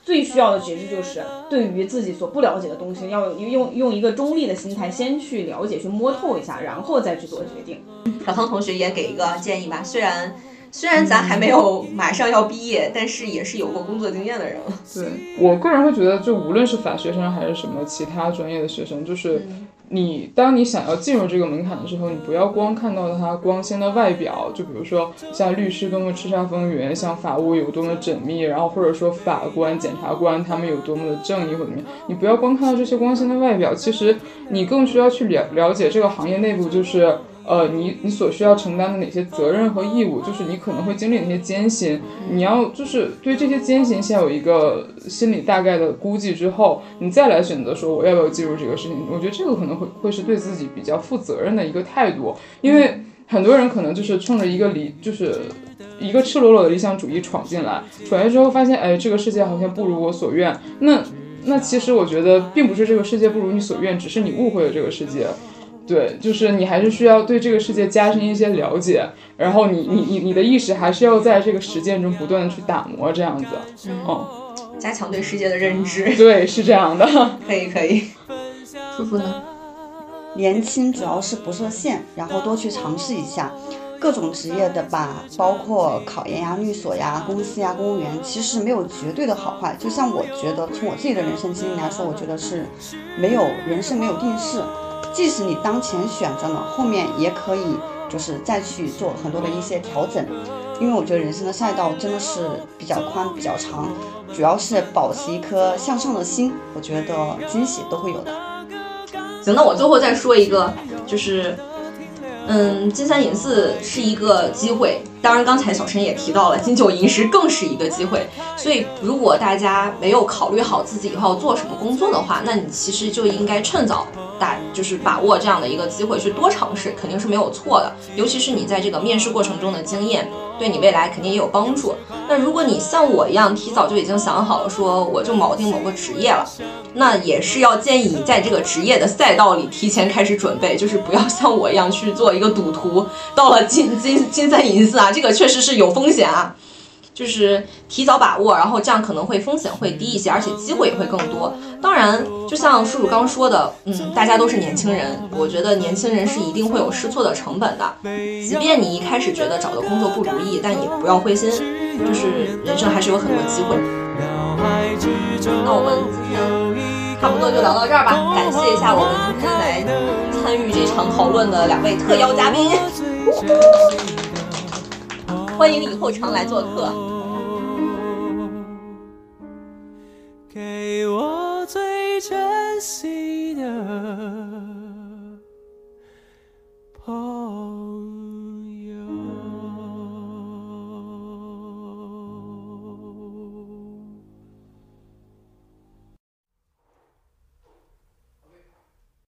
最需要的其实就是，对于自己所不了解的东西，要用用一个中立的心态，先去了解、去摸透一下，然后再去做决定。小汤同学也给一个建议吧，虽然虽然咱还没有马上要毕业，但是也是有过工作经验的人了。对我个人会觉得，就无论是法学生还是什么其他专业的学生，就是你当你想要进入这个门槛的时候，你不要光看到它光鲜的外表，就比如说像律师多么叱咤风云，像法务有多么缜密，然后或者说法官、检察官他们有多么的正义或怎么样，你不要光看到这些光鲜的外表，其实你更需要去了了解这个行业内部就是。呃，你你所需要承担的哪些责任和义务，就是你可能会经历哪些艰辛，你要就是对这些艰辛先有一个心理大概的估计之后，你再来选择说我要不要进入这个事情。我觉得这个可能会会是对自己比较负责任的一个态度，因为很多人可能就是冲着一个理就是。一个赤裸裸的理想主义闯进来，闯进之后发现，哎，这个世界好像不如我所愿，那那其实我觉得并不是这个世界不如你所愿，只是你误会了这个世界。对，就是你还是需要对这个世界加深一些了解，然后你你你你的意识还是要在这个实践中不断的去打磨，这样子。嗯，加强对世界的认知。对，是这样的。可以可以。舒服呢？年轻主要是不设限，然后多去尝试一下各种职业的吧，包括考研呀、律所呀、公司呀、公务员，其实没有绝对的好坏。就像我觉得，从我自己的人生经历来说，我觉得是没有人生没有定式。即使你当前选择了，后面也可以就是再去做很多的一些调整。因为我觉得人生的赛道真的是比较宽、比较长，主要是保持一颗向上的心，我觉得惊喜都会有的。行，那我最后再说一个，就是，嗯，金三银四是一个机会，当然刚才小陈也提到了，金九银十更是一个机会。所以，如果大家没有考虑好自己以后要做什么工作的话，那你其实就应该趁早打，就是把握这样的一个机会去多尝试，肯定是没有错的。尤其是你在这个面试过程中的经验。对你未来肯定也有帮助。那如果你像我一样提早就已经想好了，说我就锚定某个职业了，那也是要建议你在这个职业的赛道里提前开始准备，就是不要像我一样去做一个赌徒，到了金金金三银四啊，这个确实是有风险啊。就是提早把握，然后这样可能会风险会低一些，而且机会也会更多。当然，就像叔叔刚说的，嗯，大家都是年轻人，我觉得年轻人是一定会有试错的成本的。即便你一开始觉得找的工作不如意，但也不要灰心，就是人生还是有很多机会。那我们今天差不多就聊到这儿吧，感谢一下我们今天来参与这场讨论的两位特邀嘉宾。欢迎以后常来做客。给我最珍惜的朋